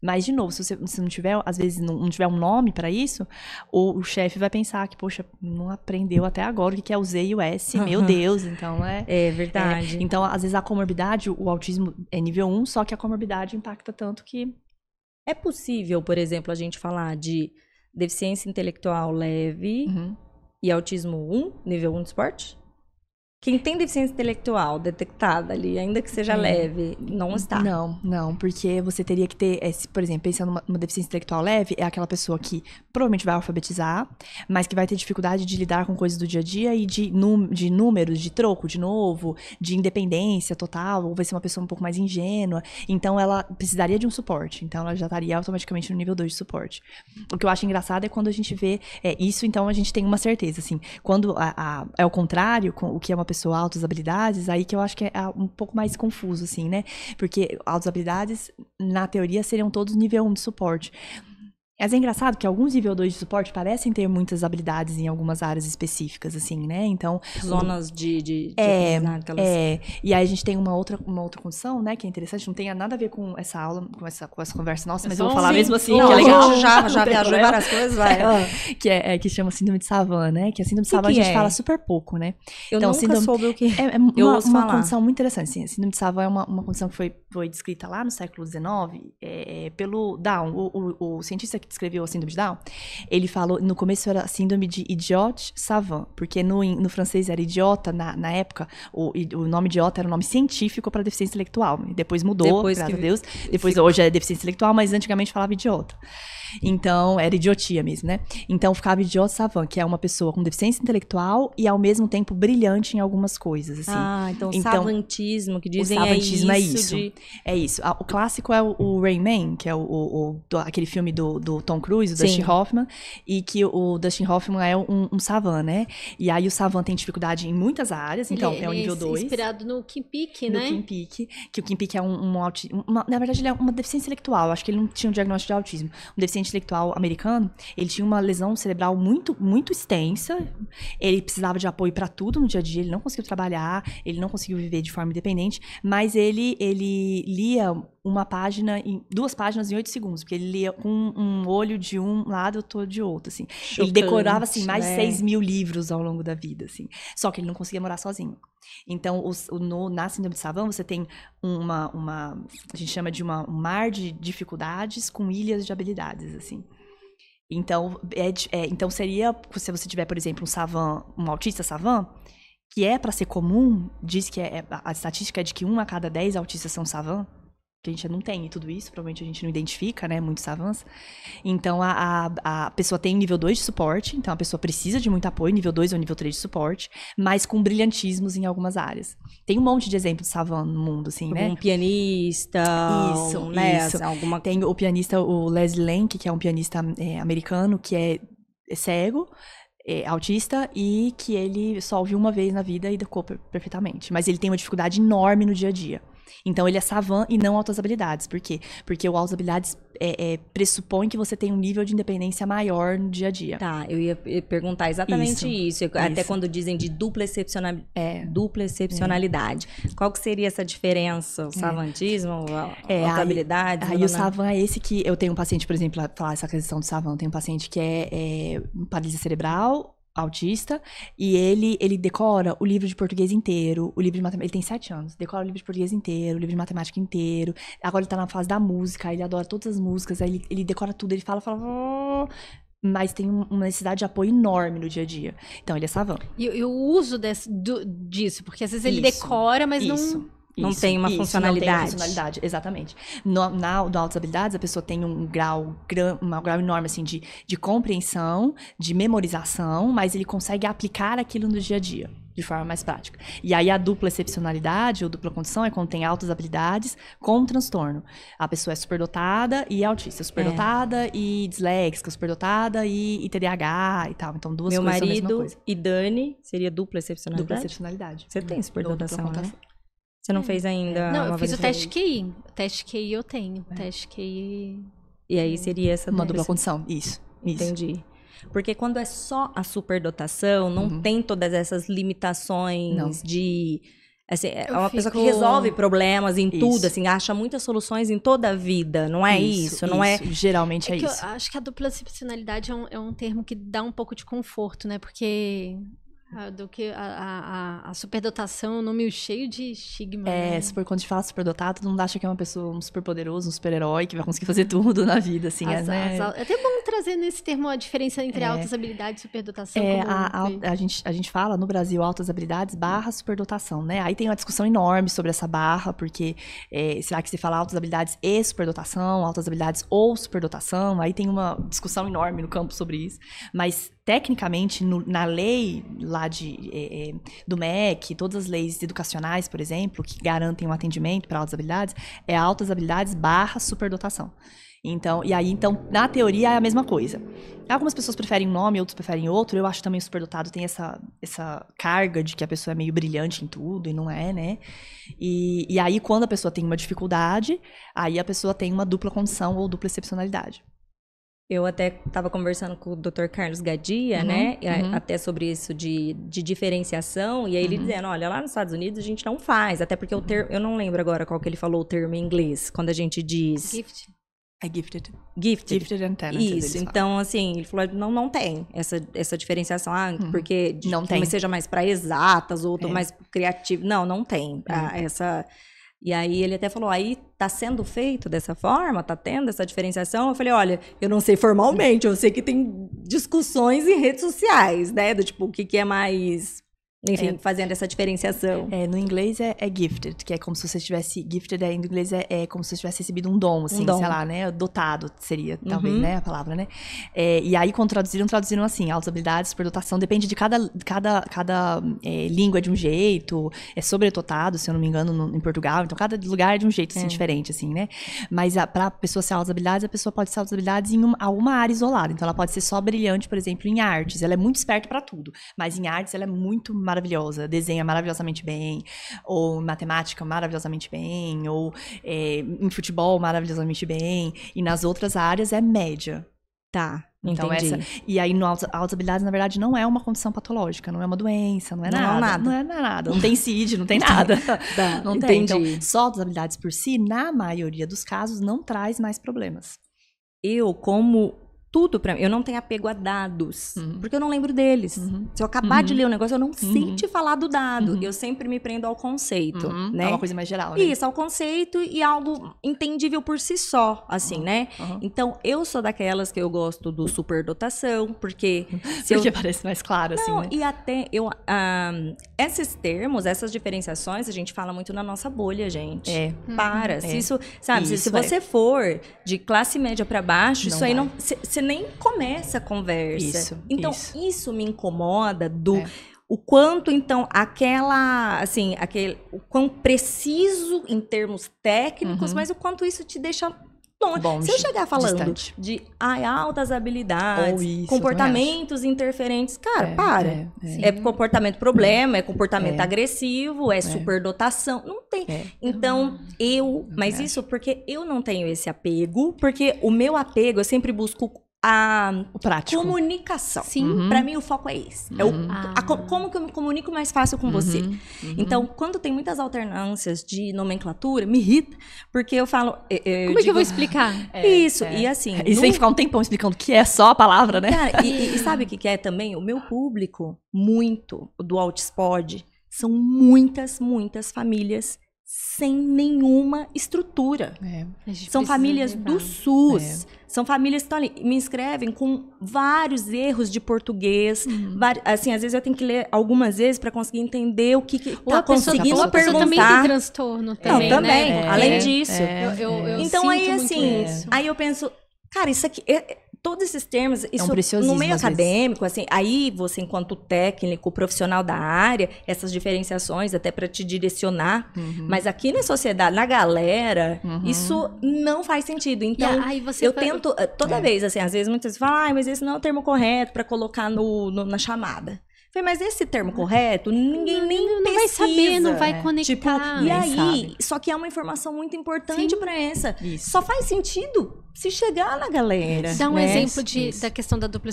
Mas, de novo, se você se não tiver, às vezes, não, não tiver um nome para isso, o, o chefe vai pensar que, poxa, não aprendeu até agora o que é o Z e o S, meu Deus, então é. É verdade. É, então, às vezes, a comorbidade, o autismo é nível 1, só que a comorbidade impacta tanto que. É possível, por exemplo, a gente falar de deficiência intelectual leve uhum. e autismo 1, nível 1 de esporte? Quem tem deficiência intelectual detectada ali, ainda que seja é. leve, não está. Não, não, porque você teria que ter, esse, por exemplo, pensando numa, numa deficiência intelectual leve, é aquela pessoa que provavelmente vai alfabetizar, mas que vai ter dificuldade de lidar com coisas do dia a dia e de, num, de números, de troco, de novo, de independência total, ou vai ser uma pessoa um pouco mais ingênua. Então, ela precisaria de um suporte. Então, ela já estaria automaticamente no nível 2 de suporte. O que eu acho engraçado é quando a gente vê é, isso, então a gente tem uma certeza, assim. Quando a, a, é o contrário, com, o que é uma pessoa altas habilidades, aí que eu acho que é um pouco mais confuso, assim, né? Porque altas habilidades, na teoria, seriam todos nível 1 de suporte. Mas é engraçado que alguns nível 2 de suporte parecem ter muitas habilidades em algumas áreas específicas, assim, né? Então. Zonas de. de, de é, aquelas... é. E aí a gente tem uma outra, uma outra condição, né? Que é interessante, não tem nada a ver com essa aula, com essa, com essa conversa nossa, mas eu vou falar sim. mesmo assim, não, que é legal. Já, já [laughs] viajou várias coisas, vai. [laughs] que, é, é, que chama síndrome de Savant, né? Que a síndrome de Savant a gente é? fala super pouco, né? Eu então, nunca síndrome, soube o que é. É uma, uma condição muito interessante, sim. A síndrome de Savant é uma, uma condição que foi, foi descrita lá no século XIX é, pelo Down, o, o, o cientista que descreveu a síndrome de Down ele falou, no começo era síndrome de idiot savant, porque no, no francês era idiota, na, na época, o, o nome idiota era um nome científico para deficiência intelectual. Depois mudou, Depois graças que... a Deus. Depois Ficou. hoje é deficiência intelectual, mas antigamente falava idiota. Então, era idiotia mesmo, né? Então, ficava idiota savant, que é uma pessoa com deficiência intelectual e ao mesmo tempo brilhante em algumas coisas, assim. Ah, então, então savantismo, que dizem o é savantismo é isso. É isso. De... é isso. O clássico é o, o Rayman, que é o, o, o do, aquele filme do, do do Tom Cruise, o Dustin Hoffman, e que o Dustin Hoffman é um, um savan, né? E aí o savan tem dificuldade em muitas áreas, então ele, é o nível 2. inspirado no Kim Peek, né? No Kim Peek, que o Kim Peek é um, um autismo, na verdade ele é uma deficiência intelectual, acho que ele não tinha um diagnóstico de autismo. Um deficiente intelectual americano, ele tinha uma lesão cerebral muito, muito extensa, ele precisava de apoio para tudo no dia a dia, ele não conseguiu trabalhar, ele não conseguiu viver de forma independente, mas ele, ele lia uma página, em, duas páginas em oito segundos, porque ele lia com um olho de um lado e outro de outro, assim. Chocante, ele decorava, assim, mais de né? seis mil livros ao longo da vida, assim. Só que ele não conseguia morar sozinho. Então, o, o, no, na síndrome de Savant, você tem uma, uma, a gente chama de uma, um mar de dificuldades com ilhas de habilidades, assim. Então, é, é, então seria, se você tiver, por exemplo, um savant, um autista savant, que é para ser comum, diz que é, a estatística é de que um a cada dez autistas são savant, que a gente não tem tudo isso, provavelmente a gente não identifica, né, muitos savants. Então, a, a, a, pessoa tem nível 2 de suporte, então a pessoa precisa de muito apoio, nível 2 ou nível 3 de suporte, mas com brilhantismos em algumas áreas. Tem um monte de exemplos de savant no mundo, assim, né? Um pianista, isso, um, né, isso. Alguma... Tem o pianista, o Leslie Lenk, que é um pianista é, americano, que é, é cego, é, autista e que ele só ouviu uma vez na vida e decou perfeitamente. Mas ele tem uma dificuldade enorme no dia a dia. Então ele é savan e não altas habilidades. Por quê? Porque o altas habilidades é, é, pressupõe que você tem um nível de independência maior no dia a dia. Tá, eu ia perguntar exatamente isso. isso. Até isso. quando dizem de dupla, excepcional... é. dupla excepcionalidade. É. Qual que seria essa diferença? O é. savantismo, é, a habilidade? Aí, aí o savan é esse que eu tenho um paciente, por exemplo, falar essa questão do savan, tem um paciente que é, é paralisia cerebral autista, e ele ele decora o livro de português inteiro, o livro de matemática, ele tem sete anos, decora o livro de português inteiro, o livro de matemática inteiro, agora ele tá na fase da música, ele adora todas as músicas, aí ele, ele decora tudo, ele fala, fala, mas tem uma necessidade de apoio enorme no dia a dia. Então, ele é savão. E, e o uso desse, do, disso, porque às vezes ele isso, decora, mas isso. não não isso, tem uma isso, funcionalidade. Não tem uma funcionalidade, exatamente. No, na, no Altas Habilidades, a pessoa tem um grau, um grau enorme, assim, de, de compreensão, de memorização, mas ele consegue aplicar aquilo no dia a dia de forma mais prática. E aí a dupla excepcionalidade ou dupla condição é quando tem altas habilidades com transtorno. A pessoa é superdotada e autista, superdotada é. e disléxica, superdotada e, e TDAH e tal. Então duas Meu coisas marido e Dani seria dupla excepcionalidade. Dupla excepcionalidade. Você tem superdotação, né? Você não é. fez ainda? Não, eu fiz o teste QI. O teste QI eu tenho. O é. teste QI. E aí seria essa Uma dupla condição. Isso. Entendi. Isso. Porque quando é só a superdotação, não uhum. tem todas essas limitações não. de. Assim, é uma fico... pessoa que resolve problemas em isso. tudo, assim, acha muitas soluções em toda a vida, não é isso? isso não é? Geralmente é, é isso. Eu acho que a dupla excepcionalidade é um, é um termo que dá um pouco de conforto, né? Porque do que a, a, a, superdotação um nome cheio de estigma. É, né? super, quando a gente fala superdotado, todo mundo acha que é uma pessoa um super poderoso, um super-herói que vai conseguir fazer [laughs] tudo na vida, assim. As, é, né? as, é até bom trazer nesse termo a diferença entre é, altas habilidades e superdotação. É, a, a, a, gente, a gente fala no Brasil altas habilidades barra superdotação, né? Aí tem uma discussão enorme sobre essa barra, porque é, será que se fala altas habilidades e superdotação, altas habilidades ou superdotação? Aí tem uma discussão enorme no campo sobre isso. Mas tecnicamente, no, na lei lá de, é, é, do MEC, todas as leis educacionais, por exemplo, que garantem um atendimento para altas habilidades, é altas habilidades barra superdotação. Então, e aí, então, na teoria é a mesma coisa. Algumas pessoas preferem um nome, outros preferem outro. Eu acho também o superdotado tem essa, essa carga de que a pessoa é meio brilhante em tudo, e não é, né? E, e aí, quando a pessoa tem uma dificuldade, aí a pessoa tem uma dupla condição ou dupla excepcionalidade. Eu até estava conversando com o Dr. Carlos Gadia, uhum, né? Uhum. Até sobre isso de, de diferenciação. E aí ele uhum. dizendo, olha, lá nos Estados Unidos a gente não faz. Até porque o termo... Eu não lembro agora qual que ele falou o termo em inglês. Quando a gente diz... Gift. É gifted. Gifted. Gifted and talented. Isso. Então, assim, ele falou, não, não tem essa, essa diferenciação. Ah, uhum. porque... Não tem. seja mais para exatas, outro é. mais criativo. Não, não tem. É. Ah, essa e aí ele até falou, aí tá sendo feito dessa forma, tá tendo essa diferenciação? Eu falei, olha, eu não sei formalmente, eu sei que tem discussões em redes sociais, né? Do tipo, o que, que é mais enfim, é, fazendo essa diferenciação. É, no inglês é, é, gifted, que é como se você tivesse. Gifted é, em inglês é, é, como se você tivesse recebido um dom, assim, um dom. sei lá, né? Dotado seria, talvez, uhum. né? A palavra, né? É, e aí, quando traduziram, traduziram assim: altas habilidades, superdotação, depende de cada, cada, cada é, língua de um jeito, é sobredotado, se eu não me engano, no, em Portugal. Então, cada lugar é de um jeito, assim, é. diferente, assim, né? Mas a, pra pessoa ser altas habilidades, a pessoa pode ser altas habilidades em uma, uma área isolada. Então, ela pode ser só brilhante, por exemplo, em artes. Ela é muito esperta para tudo. Mas em artes, ela é muito maravilhosa. Desenha maravilhosamente bem. Ou matemática maravilhosamente bem. Ou é, em futebol maravilhosamente bem. E nas outras áreas é média. Tá. Então, Entendi. essa. E aí, no altas, habilidades, na verdade, não é uma condição patológica, não é uma doença, não é não, nada. nada. Não é, é nada. Não tem CID, não tem nada. [laughs] tá, [laughs] não entendi. tem. Então, só altas habilidades por si, na maioria dos casos, não traz mais problemas. Eu, como tudo para mim. Eu não tenho apego a dados, uhum. porque eu não lembro deles. Uhum. Se eu acabar uhum. de ler um negócio, eu não sei uhum. te falar do dado. Uhum. Eu sempre me prendo ao conceito, uhum. né? É uma coisa mais geral, né? Isso, ao conceito e algo entendível por si só, assim, né? Então, eu sou daquelas que eu gosto do superdotação, porque... [laughs] Se porque eu... parece mais claro, assim, não, né? E até, eu... Um, esses termos, essas diferenciações, a gente fala muito na nossa bolha, gente. É. Para. É. Se isso... Sabe, isso, se, se você é. for de classe média para baixo, não isso aí vai. não... Você nem começa a conversa. Isso, então, isso, isso me incomoda do. É. O quanto, então, aquela, assim, aquele, o quão preciso em termos técnicos, uhum. mas o quanto isso te deixa longe. Se eu chegar falando distante. de ai, altas habilidades, isso, comportamentos interferentes, cara, é, para. É, é. é, comportamento problema, é comportamento é. agressivo, é, é, superdotação. Não tem. É. Então, eu. Mas isso porque eu não tenho esse apego, porque o meu apego, eu sempre busco a o prático. comunicação. Sim. Uhum. Para mim, o foco é esse. Uhum. É o, uhum. a, como que eu me comunico mais fácil com uhum. você. Uhum. Então, quando tem muitas alternâncias de nomenclatura, me irrita, porque eu falo. Eu, eu como digo, é que eu vou explicar? É, [laughs] isso, é. e assim. E no... sem ficar um tempão explicando o que é só a palavra, né? Cara, e, e, [laughs] sabe o que é também? O meu público, muito do Outspod, são muitas, muitas famílias sem nenhuma estrutura. É, São famílias levar. do SUS. É. São famílias que estão ali, me inscrevem com vários erros de português. Uhum. Assim, às vezes eu tenho que ler algumas vezes para conseguir entender o que está conseguindo a perguntar. também tem transtorno também, Não, também. Né? Além é, disso. É, eu, eu, eu então aí assim, aí eu penso, cara, isso aqui é, todos esses termos, isso é um no meio acadêmico, assim, aí você, enquanto técnico, profissional da área, essas diferenciações até para te direcionar. Uhum. Mas aqui na sociedade, na galera, uhum. isso não faz sentido. Então, aí eu tento, eh, toda é. vez, assim, às vezes muitas vezes falam, ah, mas esse não é o termo correto para colocar no, no, na chamada. Falei, mas esse termo correto, ninguém nem não, não vai saber, não vai conectar. Tipo, e aí, sabe. só que é uma informação muito importante para essa. Isso. Só faz sentido se chegar na galera. Dá um né? exemplo de, da questão da dupla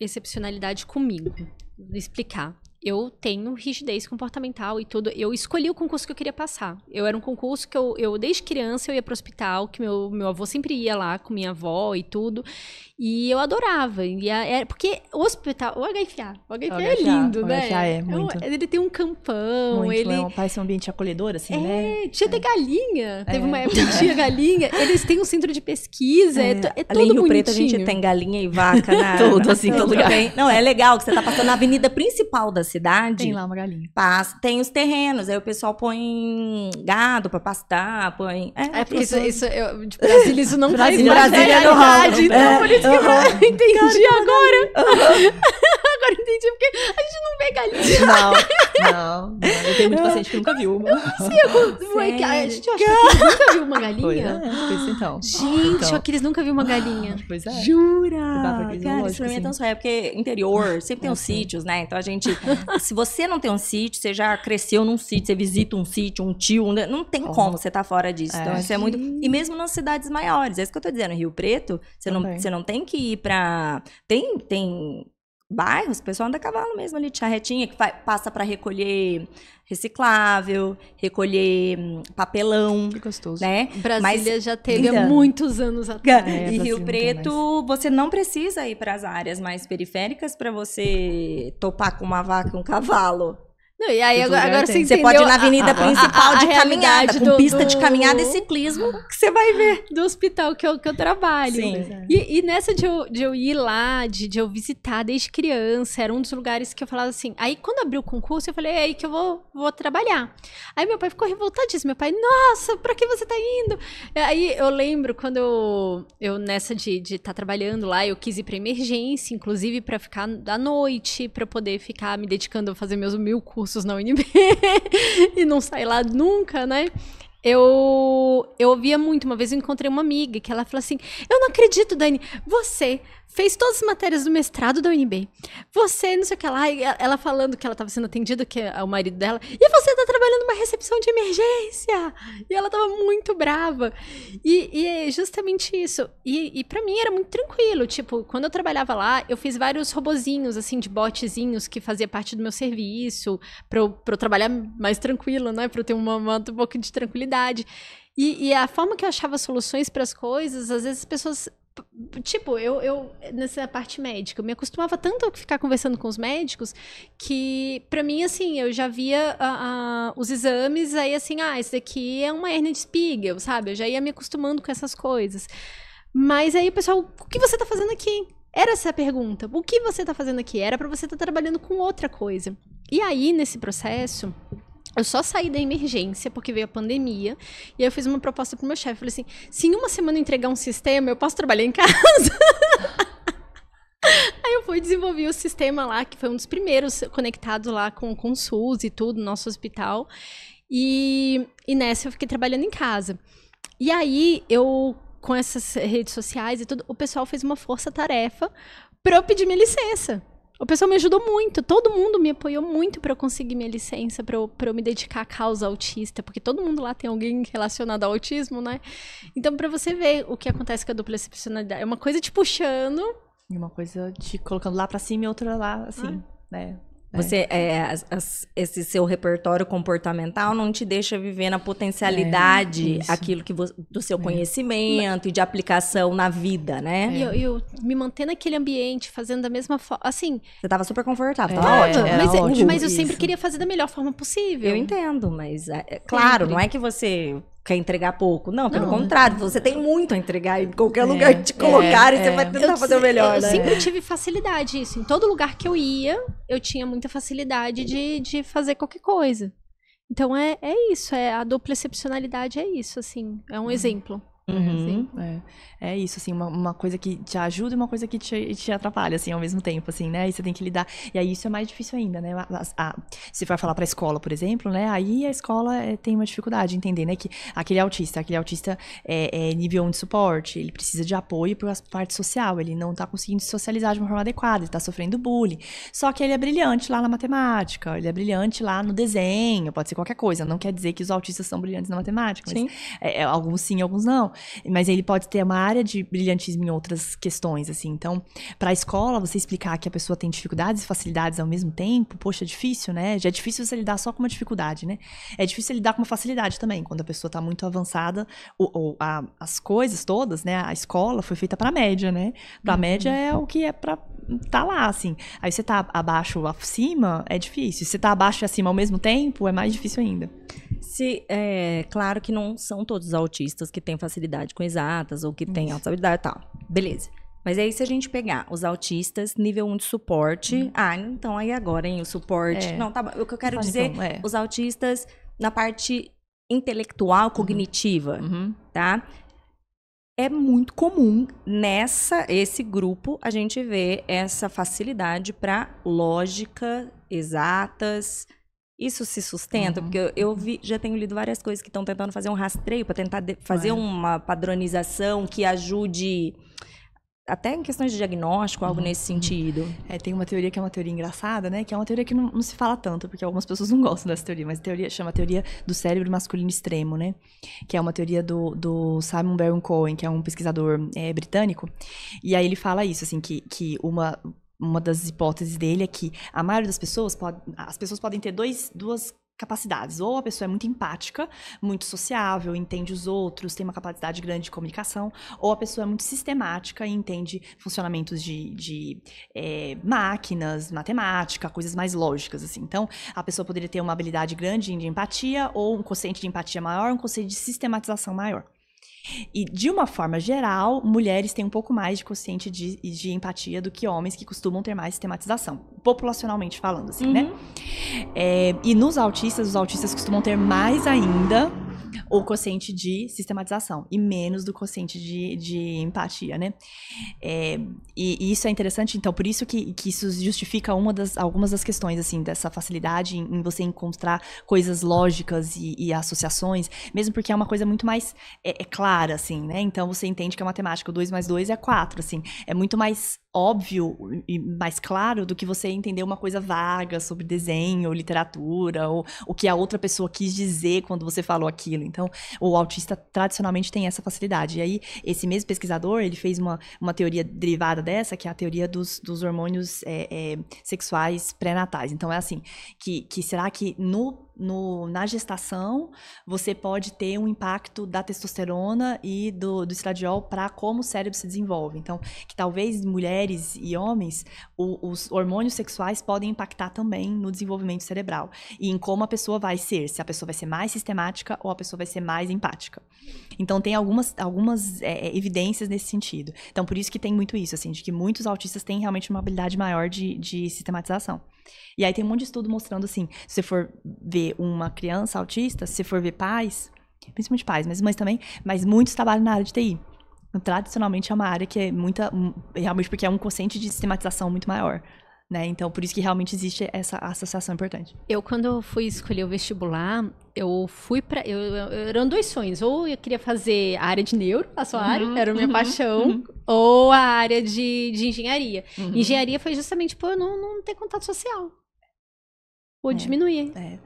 excepcionalidade comigo. Vou explicar eu tenho rigidez comportamental e tudo. Eu escolhi o concurso que eu queria passar. Eu era um concurso que eu, eu desde criança, eu ia pro hospital, que meu, meu avô sempre ia lá com minha avó e tudo. E eu adorava. E é, porque o hospital, o HFA, o HFA, o HFA é lindo, o né? HFA é, muito. ele tem um campão, muito, ele... É, parece um ambiente acolhedor, assim, é, né? Tinha até galinha. Teve uma é. época que tinha galinha. [laughs] Eles têm um centro de pesquisa, é, é, é tudo Ali em Rio Preto a gente tem galinha e vaca, né? [laughs] tudo, assim, todo lugar. Não, é legal que você tá passando na avenida principal da cidade. Tem lá uma galinha. Passa, tem os terrenos, aí o pessoal põe gado pra pastar, põe... É, porque isso, isso eu, de Brasília, isso não Brasília, [laughs] faz Brasília é no ralo. Então, por isso que eu [laughs] entendi agora. Agora entendi, porque a gente não vê galinha. Não, não, não. Eu tenho muito paciente que nunca viu uma. Eu não sei, a gente acha que nunca viu uma galinha. Pois é, isso então. Gente, então. que eles nunca viram uma galinha. Pois é. Jura? Cara, isso pra mim é tão só é porque interior sempre tem uns sítios, né? Então a gente, se você não tem um sítio, você já cresceu num sítio, você visita um sítio, um tio, não tem como você tá fora disso. Então isso é muito... E mesmo nas cidades maiores, é isso que eu tô dizendo, Rio Preto, você não, você não tem que ir pra... Tem, tem bairros, o pessoal anda a cavalo mesmo ali de charretinha, que vai, passa para recolher reciclável, recolher hum, papelão. Que gostoso. Né? Brasília Mas, já teve há muitos anos atrás. É, e Rio Preto, você não precisa ir para as áreas mais periféricas para você topar com uma vaca e um cavalo. Não, e aí agora, agora você, você pode ir na avenida principal a, a, de caminhada, com do, pista do... de caminhada e ciclismo, que você vai ver. Do hospital que eu, que eu trabalho. Sim. E, e nessa de eu, de eu ir lá, de, de eu visitar desde criança, era um dos lugares que eu falava assim. Aí quando abriu o concurso, eu falei, é aí que eu vou, vou trabalhar. Aí meu pai ficou revoltadíssimo. Meu pai, nossa, pra que você tá indo? Aí eu lembro quando eu, eu nessa de estar de tá trabalhando lá, eu quis ir pra emergência, inclusive para ficar da noite, para poder ficar me dedicando a fazer meus mil cursos na [laughs] UNB e não sair lá nunca, né? Eu, eu ouvia muito. Uma vez eu encontrei uma amiga que ela falou assim: Eu não acredito, Dani, você fez todas as matérias do mestrado da UNB. Você, não sei o que lá, ela falando que ela estava sendo atendida, que é o marido dela, e você está trabalhando numa recepção de emergência. E ela estava muito brava. E, e, é justamente isso. E, e para mim era muito tranquilo. Tipo, quando eu trabalhava lá, eu fiz vários robozinhos, assim, de botezinhos que fazia parte do meu serviço, para eu, eu trabalhar mais tranquilo, né? Para eu ter uma, uma, um pouco de tranquilidade. E, e, a forma que eu achava soluções para as coisas, às vezes as pessoas Tipo, eu, eu, nessa parte médica, eu me acostumava tanto a ficar conversando com os médicos que, para mim, assim, eu já via uh, uh, os exames, aí assim, ah, esse daqui é uma hernia de Spiegel, sabe? Eu já ia me acostumando com essas coisas. Mas aí pessoal, o que você tá fazendo aqui? Era essa a pergunta. O que você tá fazendo aqui? Era para você estar tá trabalhando com outra coisa. E aí, nesse processo, eu só saí da emergência porque veio a pandemia. E aí eu fiz uma proposta pro meu chefe. Falei assim: se em uma semana entregar um sistema, eu posso trabalhar em casa? [laughs] aí eu fui desenvolver o sistema lá, que foi um dos primeiros conectados lá com, com o SUS e tudo, no nosso hospital. E, e nessa eu fiquei trabalhando em casa. E aí eu, com essas redes sociais e tudo, o pessoal fez uma força-tarefa para eu pedir minha licença. O pessoal me ajudou muito, todo mundo me apoiou muito para eu conseguir minha licença, para eu, eu me dedicar à causa autista, porque todo mundo lá tem alguém relacionado ao autismo, né? Então, para você ver o que acontece com a dupla excepcionalidade, é uma coisa te puxando. E uma coisa te colocando lá para cima e outra lá, assim, ah. né? Você, é, as, as, esse seu repertório comportamental não te deixa viver na potencialidade é, aquilo que do seu é. conhecimento e de aplicação na vida, né? E eu, eu, me manter naquele ambiente, fazendo da mesma forma, assim... Você estava super confortável, tava é, ótimo. Mas, ótimo, mas eu sempre queria fazer da melhor forma possível. Eu entendo, mas, é, é claro, não é que você quer entregar pouco. Não, pelo não, contrário, você tem muito a entregar em qualquer é, lugar que te colocarem, é, você vai tentar eu, fazer o melhor, eu né? sempre tive facilidade isso. Em todo lugar que eu ia, eu tinha muita facilidade de, de fazer qualquer coisa. Então é, é isso, é a dupla excepcionalidade é isso, assim, é um uhum. exemplo. Uhum. É, é, isso, assim, uma, uma, coisa que te ajuda e uma coisa que te, te atrapalha, assim, ao mesmo tempo, assim, né? E você tem que lidar. E aí isso é mais difícil ainda, né? A, a, se for falar pra escola, por exemplo, né? Aí a escola é, tem uma dificuldade de entender, né? Que aquele autista, aquele autista é, é nível 1 de suporte, ele precisa de apoio para a parte social, ele não tá conseguindo se socializar de uma forma adequada, ele tá sofrendo bullying. Só que ele é brilhante lá na matemática, ele é brilhante lá no desenho, pode ser qualquer coisa. Não quer dizer que os autistas são brilhantes na matemática, mas sim. É, é alguns sim, alguns não. Mas ele pode ter uma área de brilhantismo em outras questões, assim. Então, para a escola, você explicar que a pessoa tem dificuldades e facilidades ao mesmo tempo, poxa, é difícil, né? Já é difícil você lidar só com uma dificuldade, né? É difícil lidar com uma facilidade também, quando a pessoa está muito avançada, ou, ou a, as coisas todas, né? A escola foi feita para média, né? Para uhum. média é o que é para tá lá, assim. Aí você tá abaixo acima, é difícil. Se você tá abaixo e acima ao mesmo tempo, é mais difícil ainda. Se, é claro que não são todos os autistas que têm facilidade com exatas ou que têm alta habilidade e tal. Beleza. Mas aí, se a gente pegar os autistas, nível 1 de suporte. Uhum. Ah, então aí agora, hein? O suporte. É. Não, tá O que eu quero dizer, então, é. os autistas na parte intelectual, cognitiva, uhum. tá? É muito comum nessa esse grupo a gente ver essa facilidade para lógica, exatas, isso se sustenta? Uhum. Porque eu, eu vi, já tenho lido várias coisas que estão tentando fazer um rastreio para tentar de, fazer uma padronização que ajude até em questões de diagnóstico, algo uhum. nesse sentido. É, tem uma teoria que é uma teoria engraçada, né? Que é uma teoria que não, não, se fala tanto, porque algumas pessoas não gostam dessa teoria, mas a teoria chama teoria do cérebro masculino extremo, né? Que é uma teoria do, do Simon Baron Cohen, que é um pesquisador é, britânico. E aí ele fala isso, assim, que, que uma uma das hipóteses dele é que a maioria das pessoas pode, as pessoas podem ter dois, duas capacidades. Ou a pessoa é muito empática, muito sociável, entende os outros, tem uma capacidade grande de comunicação, ou a pessoa é muito sistemática e entende funcionamentos de, de é, máquinas, matemática, coisas mais lógicas, assim. Então, a pessoa poderia ter uma habilidade grande de empatia, ou um consciente de empatia maior, um consciente de sistematização maior. E, de uma forma geral, mulheres têm um pouco mais de consciente de, de empatia do que homens que costumam ter mais sistematização, populacionalmente falando, assim, né? uhum. né? É, e nos autistas, os autistas costumam ter mais ainda o quociente de sistematização e menos do quociente de, de empatia, né? É, e, e, isso é interessante, então, por isso que, que isso justifica uma das, algumas das questões, assim, dessa facilidade em, em você encontrar coisas lógicas e, e, associações, mesmo porque é uma coisa muito mais é, é assim, né? Então, você entende que a matemática 2 mais 2 é 4, assim, é muito mais óbvio e mais claro do que você entender uma coisa vaga sobre desenho, ou literatura, ou o que a outra pessoa quis dizer quando você falou aquilo. Então, o autista tradicionalmente tem essa facilidade. E aí, esse mesmo pesquisador, ele fez uma, uma teoria derivada dessa, que é a teoria dos, dos hormônios é, é, sexuais pré-natais. Então, é assim, que, que será que no no, na gestação, você pode ter um impacto da testosterona e do, do estradiol para como o cérebro se desenvolve. Então, que talvez mulheres e homens, o, os hormônios sexuais podem impactar também no desenvolvimento cerebral e em como a pessoa vai ser, se a pessoa vai ser mais sistemática ou a pessoa vai ser mais empática. Então, tem algumas, algumas é, é evidências nesse sentido. Então, por isso que tem muito isso, assim, de que muitos autistas têm realmente uma habilidade maior de, de sistematização. E aí tem um monte de estudo mostrando assim, se você for ver uma criança autista, se você for ver pais, principalmente pais, mas mães também, mas muitos trabalham na área de TI. Tradicionalmente é uma área que é muita, realmente porque é um consciente de sistematização muito maior. Né? Então, por isso que realmente existe essa associação importante. Eu, quando fui escolher o vestibular, eu fui para eu, eu, eram dois sonhos. Ou eu queria fazer a área de neuro, a sua uhum, área, era a minha uhum, paixão, uhum. ou a área de, de engenharia. Uhum. Engenharia foi justamente por eu não, não ter contato social. Ou é, diminuir. É.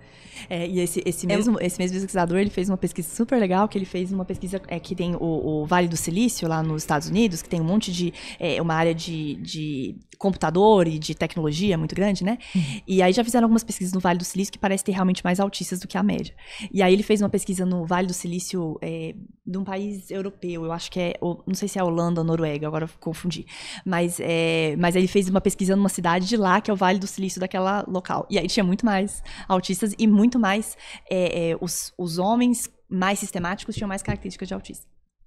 É, e esse, esse, é mesmo, esse mesmo pesquisador, ele fez uma pesquisa super legal, que ele fez uma pesquisa é, que tem o, o Vale do Silício, lá nos Estados Unidos, que tem um monte de... É, uma área de, de computador e de tecnologia muito grande, né? Uhum. E aí já fizeram algumas pesquisas no Vale do Silício que parece ter realmente mais autistas do que a média. E aí ele fez uma pesquisa no Vale do Silício é, de um país europeu, eu acho que é, não sei se é Holanda ou Noruega, agora eu confundi. Mas, é, mas ele fez uma pesquisa numa cidade de lá, que é o Vale do Silício daquela local. E aí tinha muito mais autistas e muito muito mais. É, é, os, os homens mais sistemáticos tinham mais características de autista.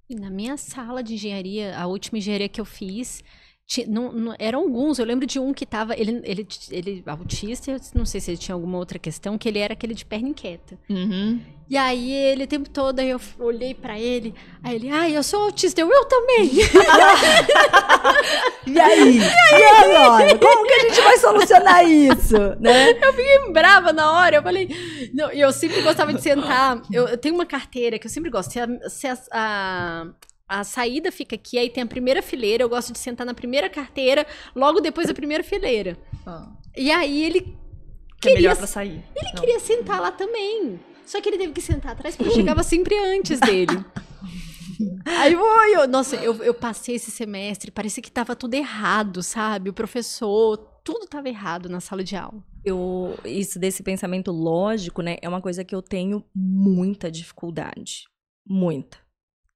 Na minha sala de engenharia, a última engenharia que eu fiz, não, não, eram alguns, eu lembro de um que tava, ele, ele, ele autista, não sei se ele tinha alguma outra questão, que ele era aquele de perna inquieta. Uhum. E aí ele o tempo todo, aí eu olhei para ele, aí ele, ai, eu sou autista, eu, eu também. [laughs] e aí? E, aí? e agora? Como que a gente vai solucionar isso, né? Eu fiquei brava na hora, eu falei, não, eu sempre gostava de sentar, eu, eu tenho uma carteira que eu sempre gosto, se a, se a, a a saída fica aqui, aí tem a primeira fileira. Eu gosto de sentar na primeira carteira, logo depois da primeira fileira. Ah. E aí ele que queria. É melhor pra sair. Ele Não. queria sentar lá também. Só que ele teve que sentar atrás porque eu chegava sempre antes dele. [laughs] Aí eu, eu nossa, eu, eu passei esse semestre, parecia que tava tudo errado, sabe? O professor, tudo tava errado na sala de aula. Eu, isso desse pensamento lógico, né, é uma coisa que eu tenho muita dificuldade. Muita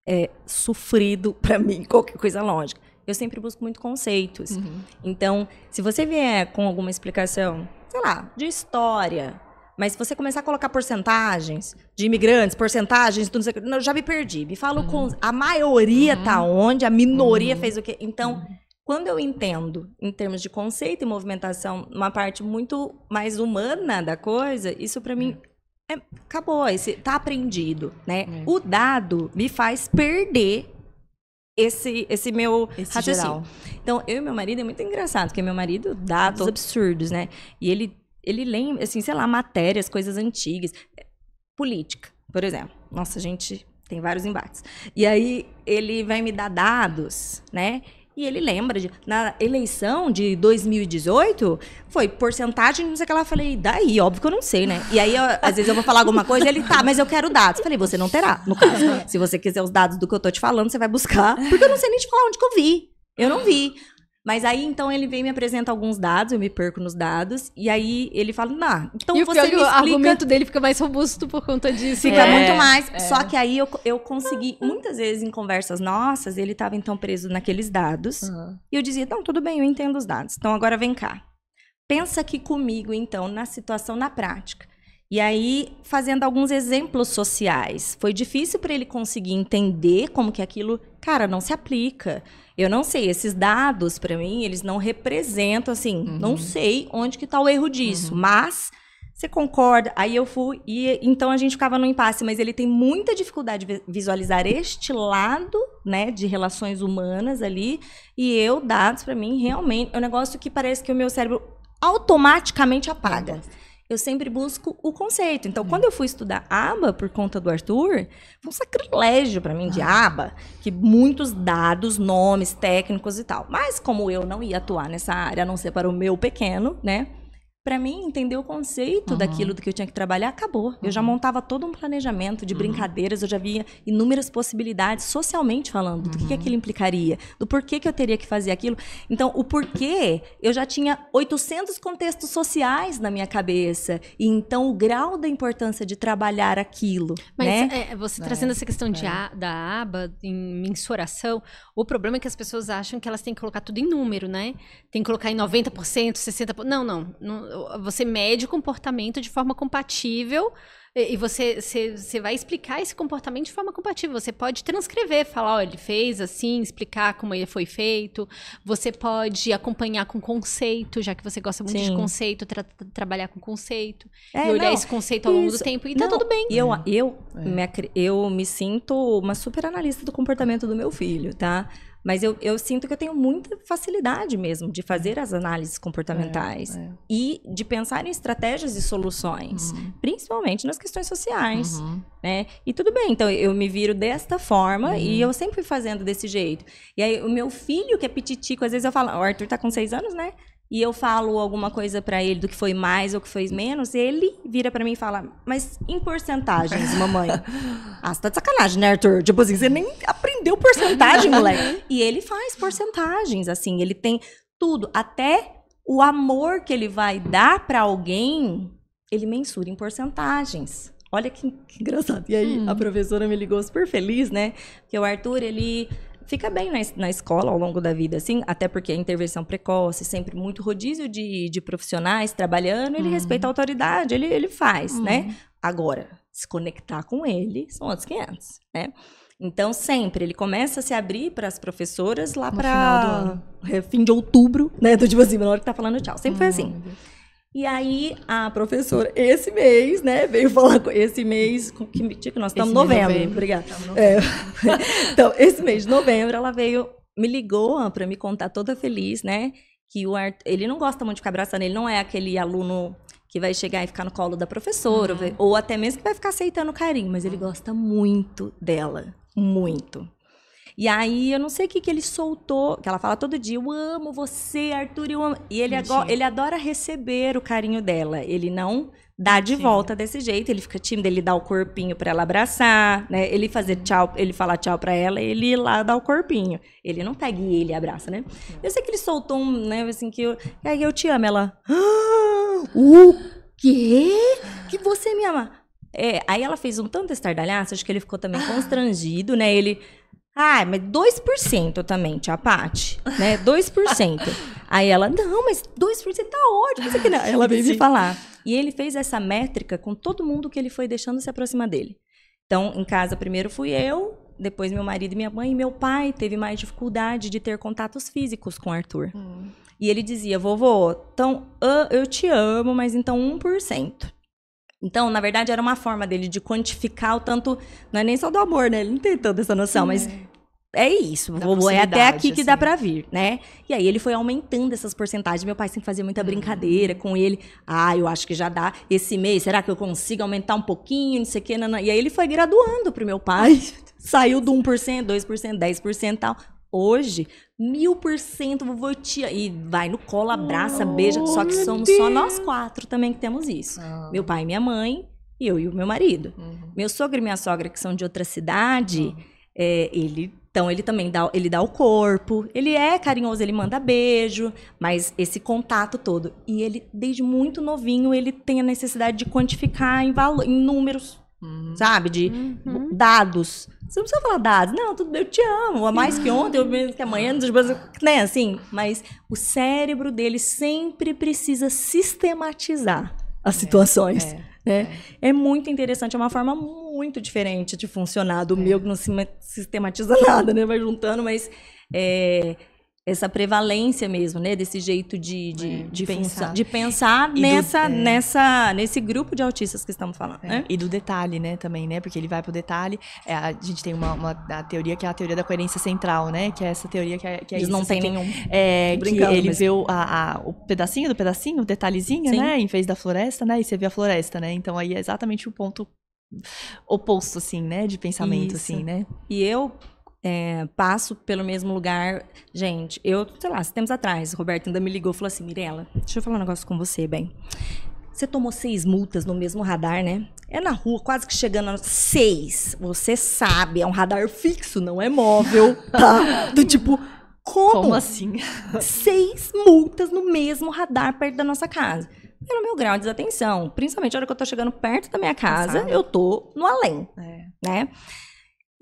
é, sofrido [laughs] para mim qualquer coisa lógica. Eu sempre busco muito conceitos. Uhum. Então, se você vier com alguma explicação, sei lá, de história, mas se você começar a colocar porcentagens de imigrantes, porcentagens, tudo isso, eu já me perdi. Me falo uhum. com a maioria uhum. tá onde, a minoria uhum. fez o quê? Então, uhum. quando eu entendo em termos de conceito e movimentação, uma parte muito mais humana da coisa, isso para mim é acabou, esse tá aprendido, né? É. O dado me faz perder esse esse meu esse raciocínio. Geral. Então, eu e meu marido é muito engraçado, porque meu marido dados uhum. absurdos, né? E ele ele lembra, assim, sei lá, matérias, coisas antigas, política, por exemplo. Nossa, a gente tem vários embates. E aí ele vai me dar dados, né? E ele lembra de. Na eleição de 2018, foi porcentagem, não sei o que ela. Falei, daí, óbvio que eu não sei, né? E aí, eu, às vezes eu vou falar alguma coisa e ele, tá, mas eu quero dados. Falei, você não terá, no caso. Se você quiser os dados do que eu tô te falando, você vai buscar. Porque eu não sei nem te falar onde que eu vi. Eu não vi. Mas aí, então, ele vem e me apresenta alguns dados, eu me perco nos dados, e aí ele fala, ah, então e você o me explica... argumento dele fica mais robusto por conta disso. Fica é, muito mais, é. só que aí eu, eu consegui, muitas vezes em conversas nossas, ele estava então preso naqueles dados, uhum. e eu dizia, não, tudo bem, eu entendo os dados, então agora vem cá. Pensa aqui comigo, então, na situação na prática. E aí, fazendo alguns exemplos sociais. Foi difícil para ele conseguir entender como que aquilo, cara, não se aplica. Eu não sei, esses dados, para mim, eles não representam, assim, uhum. não sei onde que tá o erro disso, uhum. mas você concorda? Aí eu fui e então a gente ficava no impasse, mas ele tem muita dificuldade de visualizar este lado, né, de relações humanas ali, e eu dados para mim realmente é um negócio que parece que o meu cérebro automaticamente apaga eu sempre busco o conceito. Então, quando eu fui estudar aba por conta do Arthur, foi um sacrilégio para mim de ah. aba, que muitos dados, nomes técnicos e tal. Mas como eu não ia atuar nessa área, a não ser para o meu pequeno, né? Para mim, entender o conceito uhum. daquilo do que eu tinha que trabalhar, acabou. Uhum. Eu já uhum. montava todo um planejamento de uhum. brincadeiras, eu já via inúmeras possibilidades, socialmente falando, do que, que uhum. aquilo implicaria, do porquê que eu teria que fazer aquilo. Então, o porquê, eu já tinha 800 contextos sociais na minha cabeça. E então, o grau da importância de trabalhar aquilo. Mas né? é, você é, trazendo essa questão de é. a, da aba em mensuração, o problema é que as pessoas acham que elas têm que colocar tudo em número, né? Tem que colocar em 90%, 60%. Não, não. não você mede o comportamento de forma compatível e você, você, você, vai explicar esse comportamento de forma compatível. Você pode transcrever, falar, olha, ele fez assim, explicar como ele foi feito. Você pode acompanhar com conceito, já que você gosta muito Sim. de conceito, tra trabalhar com conceito. É, e olhar não, esse conceito ao longo do tempo. E tá tudo bem. Eu, eu, é. me, eu me sinto uma super analista do comportamento do meu filho, tá? Mas eu, eu sinto que eu tenho muita facilidade mesmo de fazer as análises comportamentais é, é. e de pensar em estratégias e soluções, uhum. principalmente nas questões sociais, uhum. né? E tudo bem, então eu me viro desta forma uhum. e eu sempre fui fazendo desse jeito. E aí o meu filho, que é petitico, às vezes eu falo, o Arthur tá com seis anos, né? E eu falo alguma coisa para ele do que foi mais ou que foi menos, ele vira para mim e fala: Mas em porcentagens, mamãe? [laughs] ah, você tá de sacanagem, né, Arthur? Tipo assim, você nem aprendeu porcentagem, [laughs] moleque. e ele faz porcentagens, assim, ele tem tudo, até o amor que ele vai dar para alguém, ele mensura em porcentagens. Olha que, que engraçado. E aí, hum. a professora me ligou super feliz, né? Porque o Arthur, ele fica bem na, na escola ao longo da vida, assim, até porque a intervenção precoce, sempre muito rodízio de, de profissionais trabalhando, ele uhum. respeita a autoridade, ele, ele faz, uhum. né? Agora, se conectar com ele são outros 500, né? Então, sempre, ele começa a se abrir para as professoras lá para fim de outubro, né? Do tipo assim, na hora que tá falando tchau. Sempre foi assim. E aí, a professora, esse mês, né, veio falar com esse mês, que dia que nós estamos? Novembro, novembro. Obrigada. É. [laughs] então, esse mês de novembro, ela veio, me ligou para me contar toda feliz, né, que o ele não gosta muito de ficar abraçando, ele não é aquele aluno que vai chegar e ficar no colo da professora, uhum. ou até mesmo que vai ficar aceitando carinho, mas ele gosta muito dela, muito. E aí eu não sei o que, que ele soltou, que ela fala todo dia, eu amo você, Arthur, eu amo. E ele, agora, ele adora receber o carinho dela. Ele não dá de Sim. volta desse jeito, ele fica tímido, ele dá o corpinho para ela abraçar, né? Ele fazer tchau, ele falar tchau para ela, ele ir lá dar o corpinho. Ele não pega e ele abraça, né? Eu sei que ele soltou um, né, assim que eu, aí eu te amo, ela. Ah, o quê? Que você me ama? É, aí ela fez um tanto estardalhaço, acho que ele ficou também constrangido, né? Ele ah, mas 2% também, tia Paty, né? 2%. Aí ela, não, mas 2% tá ótimo. Isso aqui não. Ela veio me falar. E ele fez essa métrica com todo mundo que ele foi deixando se aproximar dele. Então, em casa, primeiro fui eu, depois meu marido e minha mãe, e meu pai teve mais dificuldade de ter contatos físicos com o Arthur. Hum. E ele dizia, vovô, então, eu te amo, mas então 1%. Então, na verdade, era uma forma dele de quantificar o tanto. Não é nem só do amor, né? Ele não tem tanta essa noção, mas é isso, vou, é até aqui que assim. dá para vir, né? E aí ele foi aumentando essas porcentagens. Meu pai sempre fazia muita brincadeira com ele. Ah, eu acho que já dá esse mês. Será que eu consigo aumentar um pouquinho? Não sei o quê. Não, não. E aí ele foi graduando pro meu pai. [laughs] Saiu do 1%, 2%, 10% e tal. Hoje, mil por cento vovô tia. E vai no colo, abraça, oh, beija. Só que somos Deus. só nós quatro também que temos isso. Ah. Meu pai e minha mãe, eu e o meu marido. Uhum. Meu sogro e minha sogra, que são de outra cidade, uhum. é, ele Então ele também dá, ele dá o corpo, ele é carinhoso, ele manda beijo, mas esse contato todo. E ele, desde muito novinho, ele tem a necessidade de quantificar em, valor, em números, uhum. sabe? De uhum. dados. Você não precisa falar dados. Não, tudo bem, eu te amo. A mais que ontem, eu menos que amanhã, né? Assim, mas o cérebro dele sempre precisa sistematizar as é, situações. É, né? É. é. muito interessante, é uma forma muito diferente de funcionar do é. meu, que não se sistematiza [laughs] nada, né? Vai juntando, mas é, essa prevalência mesmo, né? Desse jeito de, de, é, de, pensar, de pensar nessa, do, é. nessa, nesse grupo de autistas que estamos falando, é. né? E do detalhe, né? Também, né? Porque ele vai pro detalhe. É, a gente tem uma, uma a teoria que é a teoria da coerência central, né? Que é essa teoria que é, que é Eles isso, não tem assim, nenhum. É, que ele vê o, a, a, o pedacinho do pedacinho, o detalhezinho, Sim. né? Em vez da floresta, né? E você vê a floresta, né? Então aí é exatamente o ponto oposto, assim, né? De pensamento, isso. assim, né? E eu é, passo pelo mesmo lugar. Gente, eu, sei lá, tempos atrás, o Roberto ainda me ligou e falou assim: Mirella, deixa eu falar um negócio com você, bem. Você tomou seis multas no mesmo radar, né? É na rua, quase que chegando a seis. Você sabe, é um radar fixo, não é móvel, tá? Do tipo, como? Como assim? Seis multas no mesmo radar perto da nossa casa. Pelo meu grau de desatenção. Principalmente na hora que eu tô chegando perto da minha casa, eu tô no além. É. Né?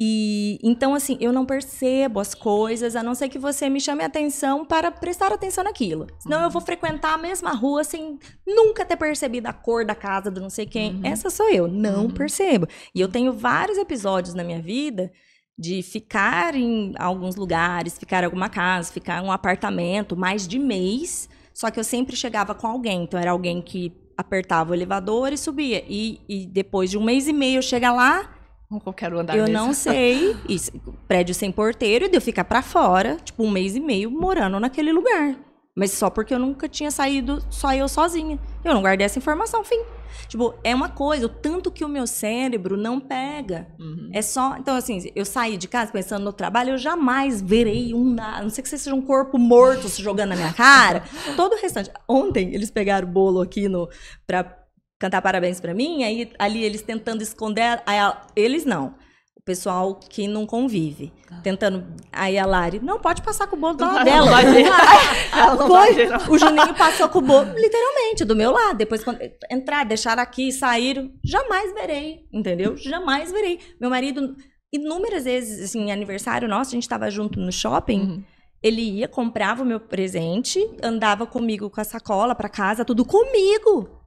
E então, assim, eu não percebo as coisas, a não ser que você me chame a atenção para prestar atenção naquilo. Senão uhum. eu vou frequentar a mesma rua sem nunca ter percebido a cor da casa do não sei quem. Uhum. Essa sou eu, não uhum. percebo. E eu tenho vários episódios na minha vida de ficar em alguns lugares, ficar em alguma casa, ficar em um apartamento mais de mês, só que eu sempre chegava com alguém. Então era alguém que apertava o elevador e subia. E, e depois de um mês e meio eu chega lá qualquer andar Eu não [laughs] sei. Isso, prédio sem porteiro e de eu ficar para fora, tipo, um mês e meio morando naquele lugar. Mas só porque eu nunca tinha saído, só eu sozinha. Eu não guardei essa informação, fim. Tipo, é uma coisa, o tanto que o meu cérebro não pega. Uhum. É só. Então, assim, eu saí de casa pensando no trabalho, eu jamais verei um. A não sei que seja um corpo morto se jogando na minha cara. [laughs] Todo o restante. Ontem, eles pegaram o bolo aqui no. Pra cantar parabéns para mim, aí ali eles tentando esconder, aí a, eles não. O pessoal que não convive. Tá. Tentando. Aí a Lari, não, pode passar com o bolo do lado dela. Não vai [laughs] Foi, o Juninho passou com o bolo, literalmente, do meu lado. Depois, quando entrar, deixar aqui, sair, jamais verei, entendeu? Jamais verei. Meu marido, inúmeras vezes, assim, aniversário nosso, a gente estava junto no shopping. Uhum. Ele ia, comprava o meu presente, andava comigo com a sacola para casa, tudo comigo.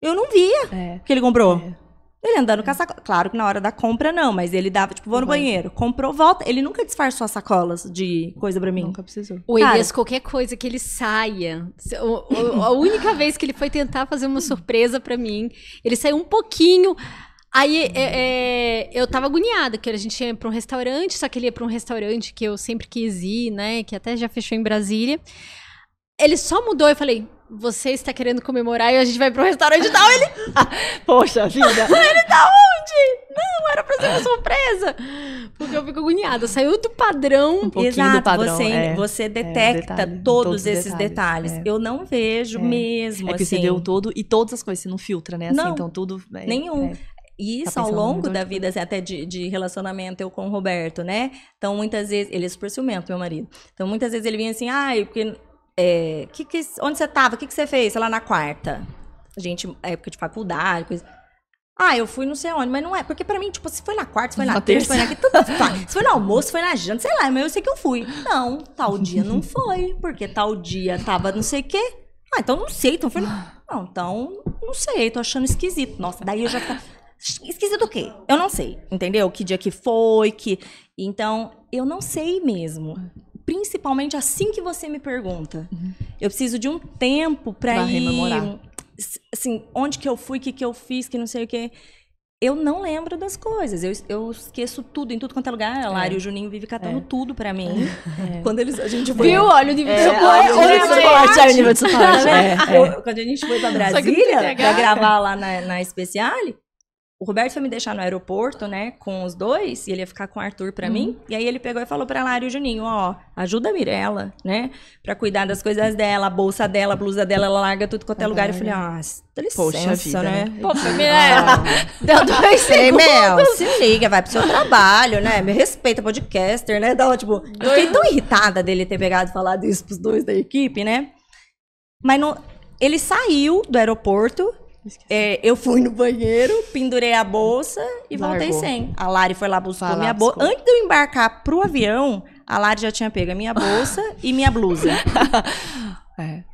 Eu não via é. que ele comprou. É. Ele andando com a sacola. Claro que na hora da compra não, mas ele dava, tipo, vou no banheiro, comprou, volta. Ele nunca disfarçou as sacolas de coisa pra mim. Nunca precisou. O Elias, qualquer coisa que ele saia. a única vez que ele foi tentar fazer uma surpresa pra mim, ele saiu um pouquinho. Aí é, é, eu tava agoniada, que a gente ia pra um restaurante, só que ele ia pra um restaurante que eu sempre quis ir, né? Que até já fechou em Brasília. Ele só mudou, eu falei, você está querendo comemorar e a gente vai pro restaurante e tal. Ele. [laughs] Poxa vida. [laughs] ele tá onde? Não, era pra ser uma surpresa. Porque eu fico agoniada. Saiu do padrão. Um pouquinho Exato, do padrão. Você, é, você é, detecta é, detalhe, todos, todos, esses detalhes. detalhes. É. Eu não vejo é. mesmo. É que assim. você o todo e todas as coisas, você não filtra, né? Assim, não, então tudo. nenhum. E tá isso tá ao longo da vida, assim, até de, de, relacionamento eu com o Roberto, né? Então, muitas vezes, ele é super ciumento, meu marido. Então, muitas vezes ele vinha assim, ai, ah, porque é, que, que, onde você estava? O que, que você fez? Sei lá, na quarta. A gente, época de faculdade, coisa. Ah, eu fui não sei onde, mas não é. Porque pra mim, tipo, se foi na quarta, se foi na, na terça, terça, foi na tudo faz. [laughs] Se foi no almoço, foi na janta, sei lá, mas eu sei que eu fui. Não, tal dia não foi, porque tal dia tava não sei o quê. Ah, então não sei, então foi. [gasps] Não, então não sei, tô achando esquisito. Nossa, daí eu já ficava. Esquisito o quê? Eu não sei, entendeu? Que dia que foi, que. Então, eu não sei mesmo principalmente assim que você me pergunta. Uhum. Eu preciso de um tempo para ir rememorar. assim, onde que eu fui, o que que eu fiz, que não sei o que. Eu não lembro das coisas. Eu, eu esqueço tudo em tudo quanto é lugar. A Lari é. e o Juninho vivem catando é. tudo pra mim. É. [laughs] Quando eles, a gente foi. Viu? Olha o nível de suporte. Olha o suporte. Olha o nível de suporte. Quando a gente foi pra Brasília, pra gravar lá na, na Speciale, o Roberto foi me deixar no aeroporto, né, com os dois, e ele ia ficar com o Arthur pra uhum. mim. E aí ele pegou e falou pra Lara e o Juninho, ó, ajuda a Mirella, né, pra cuidar das coisas dela, a bolsa dela, a blusa dela, ela larga tudo qualquer é lugar. Eu falei, ah, dá licença, Poxa vida, né? né? Pô, Mirella, ah. deu dois segundos. Mel, se liga, vai pro seu trabalho, né, me respeita, podcaster, né, dá, tipo, eu fiquei tão irritada dele ter pegado e falado isso pros dois da equipe, né. Mas não, ele saiu do aeroporto é, eu fui no banheiro, pendurei a bolsa e Largou. voltei sem. A Lari foi lá buscar minha bolsa. Antes de eu embarcar pro avião, a Lari já tinha pego a minha bolsa [laughs] e minha blusa. é.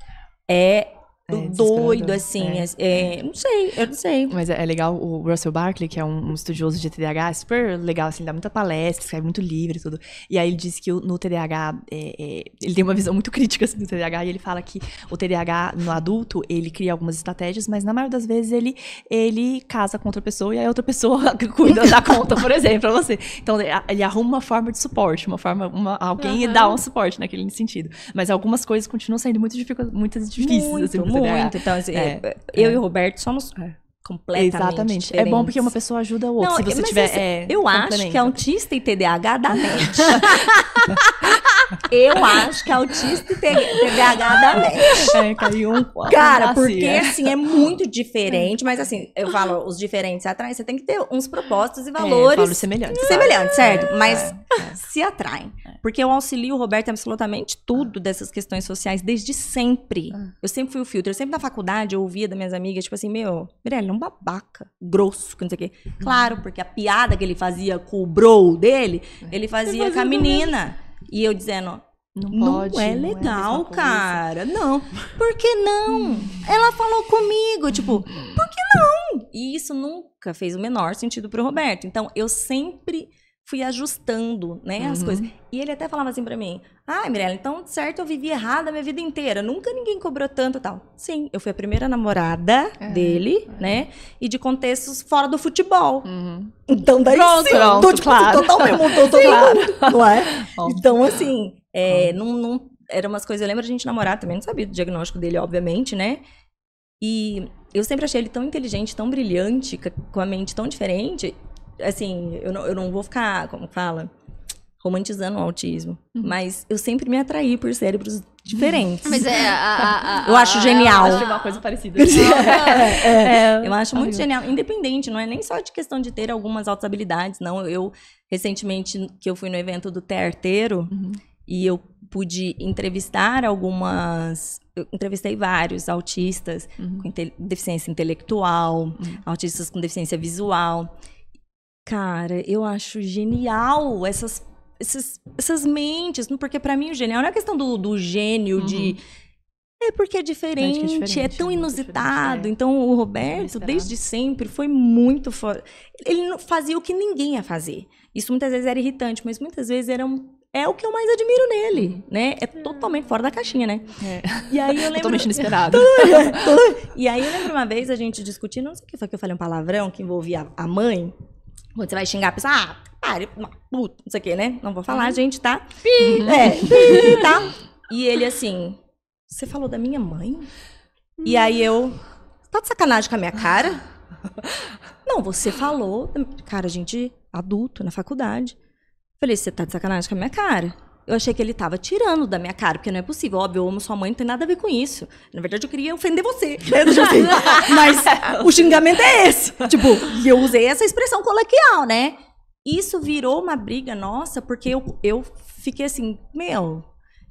É é, doido, assim. É, é, não sei, eu não sei. Mas é, é, legal o Russell Barkley, que é um, um, estudioso de TDAH, é super legal, assim, dá muita palestra, escreve muito livro e tudo. E aí ele diz que no TDAH, é, é, ele tem uma visão muito [laughs] crítica assim, do TDAH, e ele fala que o TDAH no adulto, ele cria algumas estratégias, mas na maioria das vezes ele, ele casa com outra pessoa e aí outra pessoa [laughs] cuida da [laughs] conta, por exemplo, pra você. Então ele arruma uma forma de suporte, uma forma, uma, alguém uhum. dá um suporte naquele sentido. Mas algumas coisas continuam sendo muito, muito difíceis, muito, assim, muito. Então, [laughs] assim, é, é, eu e o Roberto somos é. completamente Exatamente. Diferentes. É bom porque uma pessoa ajuda o outro. Não, se você tiver. É, eu acho que autista e TDAH dá mente. [laughs] eu acho que autista e TDAH dá mente. É, caiu um Cara, porque assim, é muito diferente, mas assim, eu falo, os diferentes atraem, você tem que ter uns propósitos e valores. É, eu semelhantes. Semelhantes, certo? mas se atraem. Porque eu auxilio o Roberto em absolutamente tudo dessas questões sociais desde sempre. Eu sempre fui o filtro. Eu sempre na faculdade eu ouvia das minhas amigas, tipo assim, meu, Mirella, é um babaca, grosso, que não sei o quê. Claro, porque a piada que ele fazia com o bro dele, ele fazia com a menina. E eu dizendo, não, não pode, é legal, não é cara. Não. Por que não? Ela falou comigo, tipo, por que não? E isso nunca fez o menor sentido pro Roberto. Então, eu sempre fui ajustando, né, uhum. as coisas. E ele até falava assim para mim: "Ah, Mirella, então certo eu vivi errado a minha vida inteira, nunca ninguém cobrou tanto tal". Sim, eu fui a primeira namorada é, dele, é. né? E de contextos fora do futebol. Uhum. Então daí pronto, sim, pronto, tô, tipo, claro. totalmente montou todo claro. mundo, não é? Então assim, é, não, não era umas coisas, eu lembro a gente namorar também, não sabia do diagnóstico dele, obviamente, né? E eu sempre achei ele tão inteligente, tão brilhante, com a mente tão diferente assim, eu não, eu não vou ficar, como fala, romantizando o autismo. Uhum. Mas eu sempre me atraí por cérebros diferentes. [laughs] Mas é. A, a, [laughs] eu acho genial. Eu acho uma coisa parecida. [laughs] é, é, eu acho muito genial. Independente, não é nem só de questão de ter algumas altas habilidades, não. Eu, recentemente, que eu fui no evento do Terteiro, uhum. e eu pude entrevistar algumas. Eu entrevistei vários autistas uhum. com inte deficiência intelectual, uhum. autistas com deficiência visual. Cara, eu acho genial essas, essas, essas mentes, porque para mim o genial não é questão do, do gênio, uhum. de. É porque é diferente, é, diferente, é tão inusitado. É. Então, o Roberto, desde sempre, foi muito fora. Ele fazia o que ninguém ia fazer. Isso muitas vezes era irritante, mas muitas vezes era um, é o que eu mais admiro nele, uhum. né? É totalmente fora da caixinha, né? É. E aí eu [laughs] lembro... Totalmente inesperado. [laughs] e aí eu lembro uma vez a gente discutindo, não sei o que foi que eu falei um palavrão que envolvia a mãe. Quando você vai xingar a pessoa, ah, pare, puto, não sei o que, né? Não vou falar, uhum. gente, tá? Pi. É, pi, tá? E ele assim, você falou da minha mãe? E aí eu, tá de sacanagem com a minha cara? [laughs] Não, você falou, cara, gente adulto, na faculdade. Falei, você tá de sacanagem com a minha cara? Eu achei que ele tava tirando da minha cara, porque não é possível. Óbvio, eu amo sua mãe, não tem nada a ver com isso. Na verdade, eu queria ofender você. [laughs] Né? [laughs] Mas o xingamento é esse. Tipo, e eu usei essa expressão coloquial, né? Isso virou uma briga nossa, porque eu, eu fiquei assim, meu,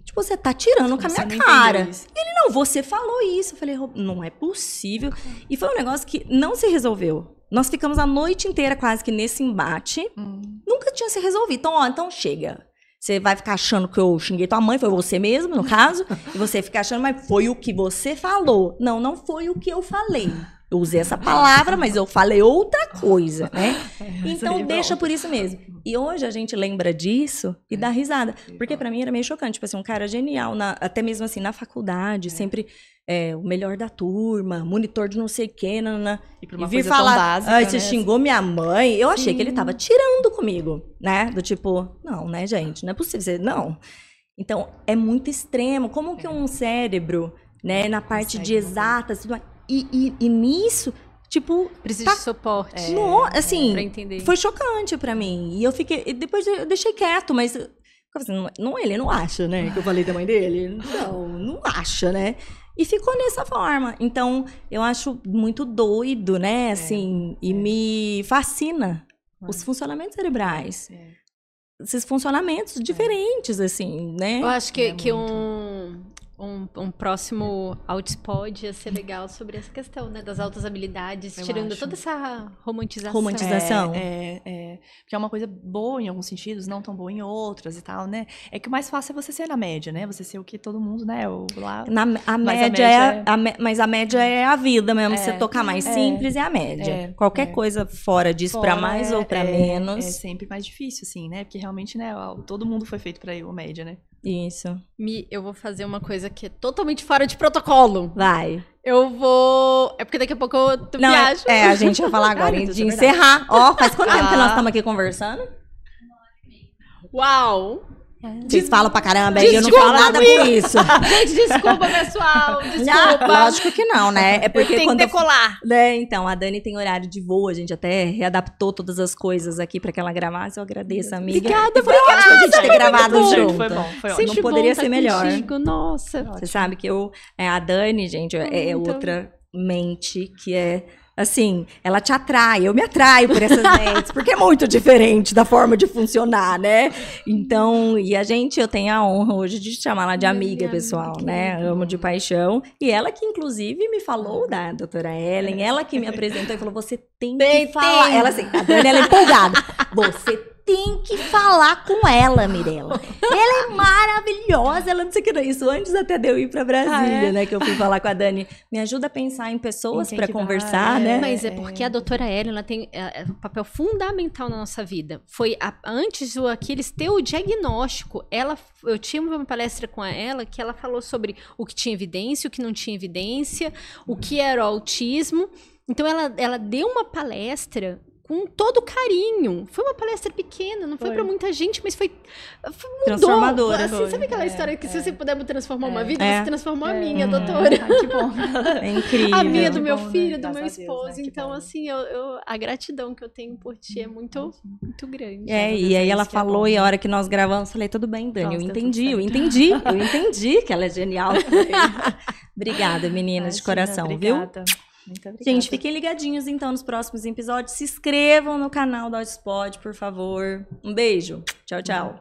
Tipo, você tá tirando com a minha cara. Ele, não, você falou isso. Eu falei, não é possível. E foi um negócio que não se resolveu. Nós ficamos a noite inteira quase que nesse embate. Hum. Nunca tinha se resolvido. Então, ó, então chega. Você vai ficar achando que eu xinguei tua mãe, foi você mesmo, no caso. e você fica achando, mas foi o que você falou. Não, não foi o que eu falei. Eu usei essa palavra, mas eu falei outra coisa, né? [laughs] É, então deixa por isso mesmo. E hoje a gente lembra disso e dá risada. Porque para mim era meio chocante. Tipo assim, um cara genial, na, até mesmo assim, na faculdade, é. sempre é, o melhor da turma, monitor de não sei o nanana. E pra uma e vir falar, básica, ah, você né? xingou minha mãe. Eu achei Sim. que ele tava tirando comigo, né? Do tipo, não, né, gente? Não é possível. Não. Então, é muito extremo. Como que um cérebro, né, na parte de exatas, e, e, e nisso Tipo. Precisa tá, de suporte. É, no, assim, é, foi chocante para mim. E eu fiquei. Depois eu deixei quieto, mas. Assim, não, ele não acha, né? Que eu falei da mãe dele. Não, não acha, né? E ficou nessa forma. Então, eu acho muito doido, né? É, assim, é, e me fascina os funcionamentos cerebrais. É. Esses funcionamentos é. diferentes, assim, né? Eu acho que, é que um, um, um, próximo Outspod ia ser legal sobre essa questão, né? Das altas habilidades, eu tirando acho. toda essa romantização. Romantização. É, é, é, Porque é uma coisa boa em alguns sentidos, não tão boa em outras e tal, né? É que o mais fácil é você ser na média, né? Você ser o que todo mundo, né? O, lá, na, a, média é a média é... A, mas a média é a vida mesmo. É, você tocar mais é, simples é a média. É, Qualquer coisa fora disso, para mais ou para menos. É sempre mais difícil, assim, né? Porque realmente, né? Todo mundo foi feito para a média, né? Isso. Mi, eu vou fazer uma coisa que é totalmente fora de protocolo. Vai. Eu vou. É porque daqui a pouco eu Não, viajo. É, a gente vai falar [laughs] agora Ai, de encerrar. Ó, oh, faz quanto ah. tempo que nós estamos aqui conversando? Uau! Vocês falam pra caramba, aí eu não falo nada por isso. [laughs] Gente, desculpa, pessoal. Desculpa. Não, lógico que não, né? É porque tem quando que decolar. Eu, né? Então, a Dani tem horário de voo, a gente até readaptou todas as coisas aqui pra que ela gravasse. Eu agradeço, amiga. Obrigada, foi ótimo a gente ter gravado bom. junto. Foi bom, foi ótimo. Não poderia ser melhor. Contigo. Nossa. Você sabe que eu, é, a Dani, gente, é, é outra mente que é assim, ela te atrai, eu me atraio por essas [laughs] mentes, porque é muito diferente da forma de funcionar, né? Então, e a gente, eu tenho a honra hoje de chamar ela de amiga, pessoal, né? Amo de paixão. E ela que, inclusive, me falou da doutora Ellen, ela que me [laughs] apresentou e falou, você tem que falar. Ela assim, a Dani, ela é empolgada. [laughs] Você tem que falar com ela, Mirella. Ela é maravilhosa, ela não sei o que. Isso antes até de eu ir pra Brasília, ah, é? né? Que eu fui falar com a Dani. Me ajuda a pensar em pessoas para conversar, é, né? Mas é porque a doutora Ellen tem é, é, um papel fundamental na nossa vida. Foi a, antes do Aquiles ter o diagnóstico. Ela, eu tinha uma palestra com ela que ela falou sobre o que tinha evidência, o que não tinha evidência, o que era o autismo. Então ela, ela deu uma palestra com todo carinho. Foi uma palestra pequena, não foi, foi para muita gente, mas foi, foi mudou. transformadora. Assim, sabe aquela é, história que é, se você puder transformar é, uma vida, é, você transformou a minha, doutora. Ai, que bom. [laughs] É incrível. A minha do meu bom, né? filho, né? do meu esposo. Deus, né? então, bom. assim, eu, eu, a gratidão que eu tenho por ti é muito, muito grande. É, e aí ela falou, e a hora que nós gravamos, falei, tudo bem, Dani, Nossa, eu entendi, eu entendi, [laughs] eu entendi que ela é genial. [laughs] obrigada, meninas, de coração, obrigada. viu? Muito. Gente, fiquem ligadinhos então nos próximos episódios. Se inscrevam no canal do Audispod, por favor. Um beijo. Tchau, tchau.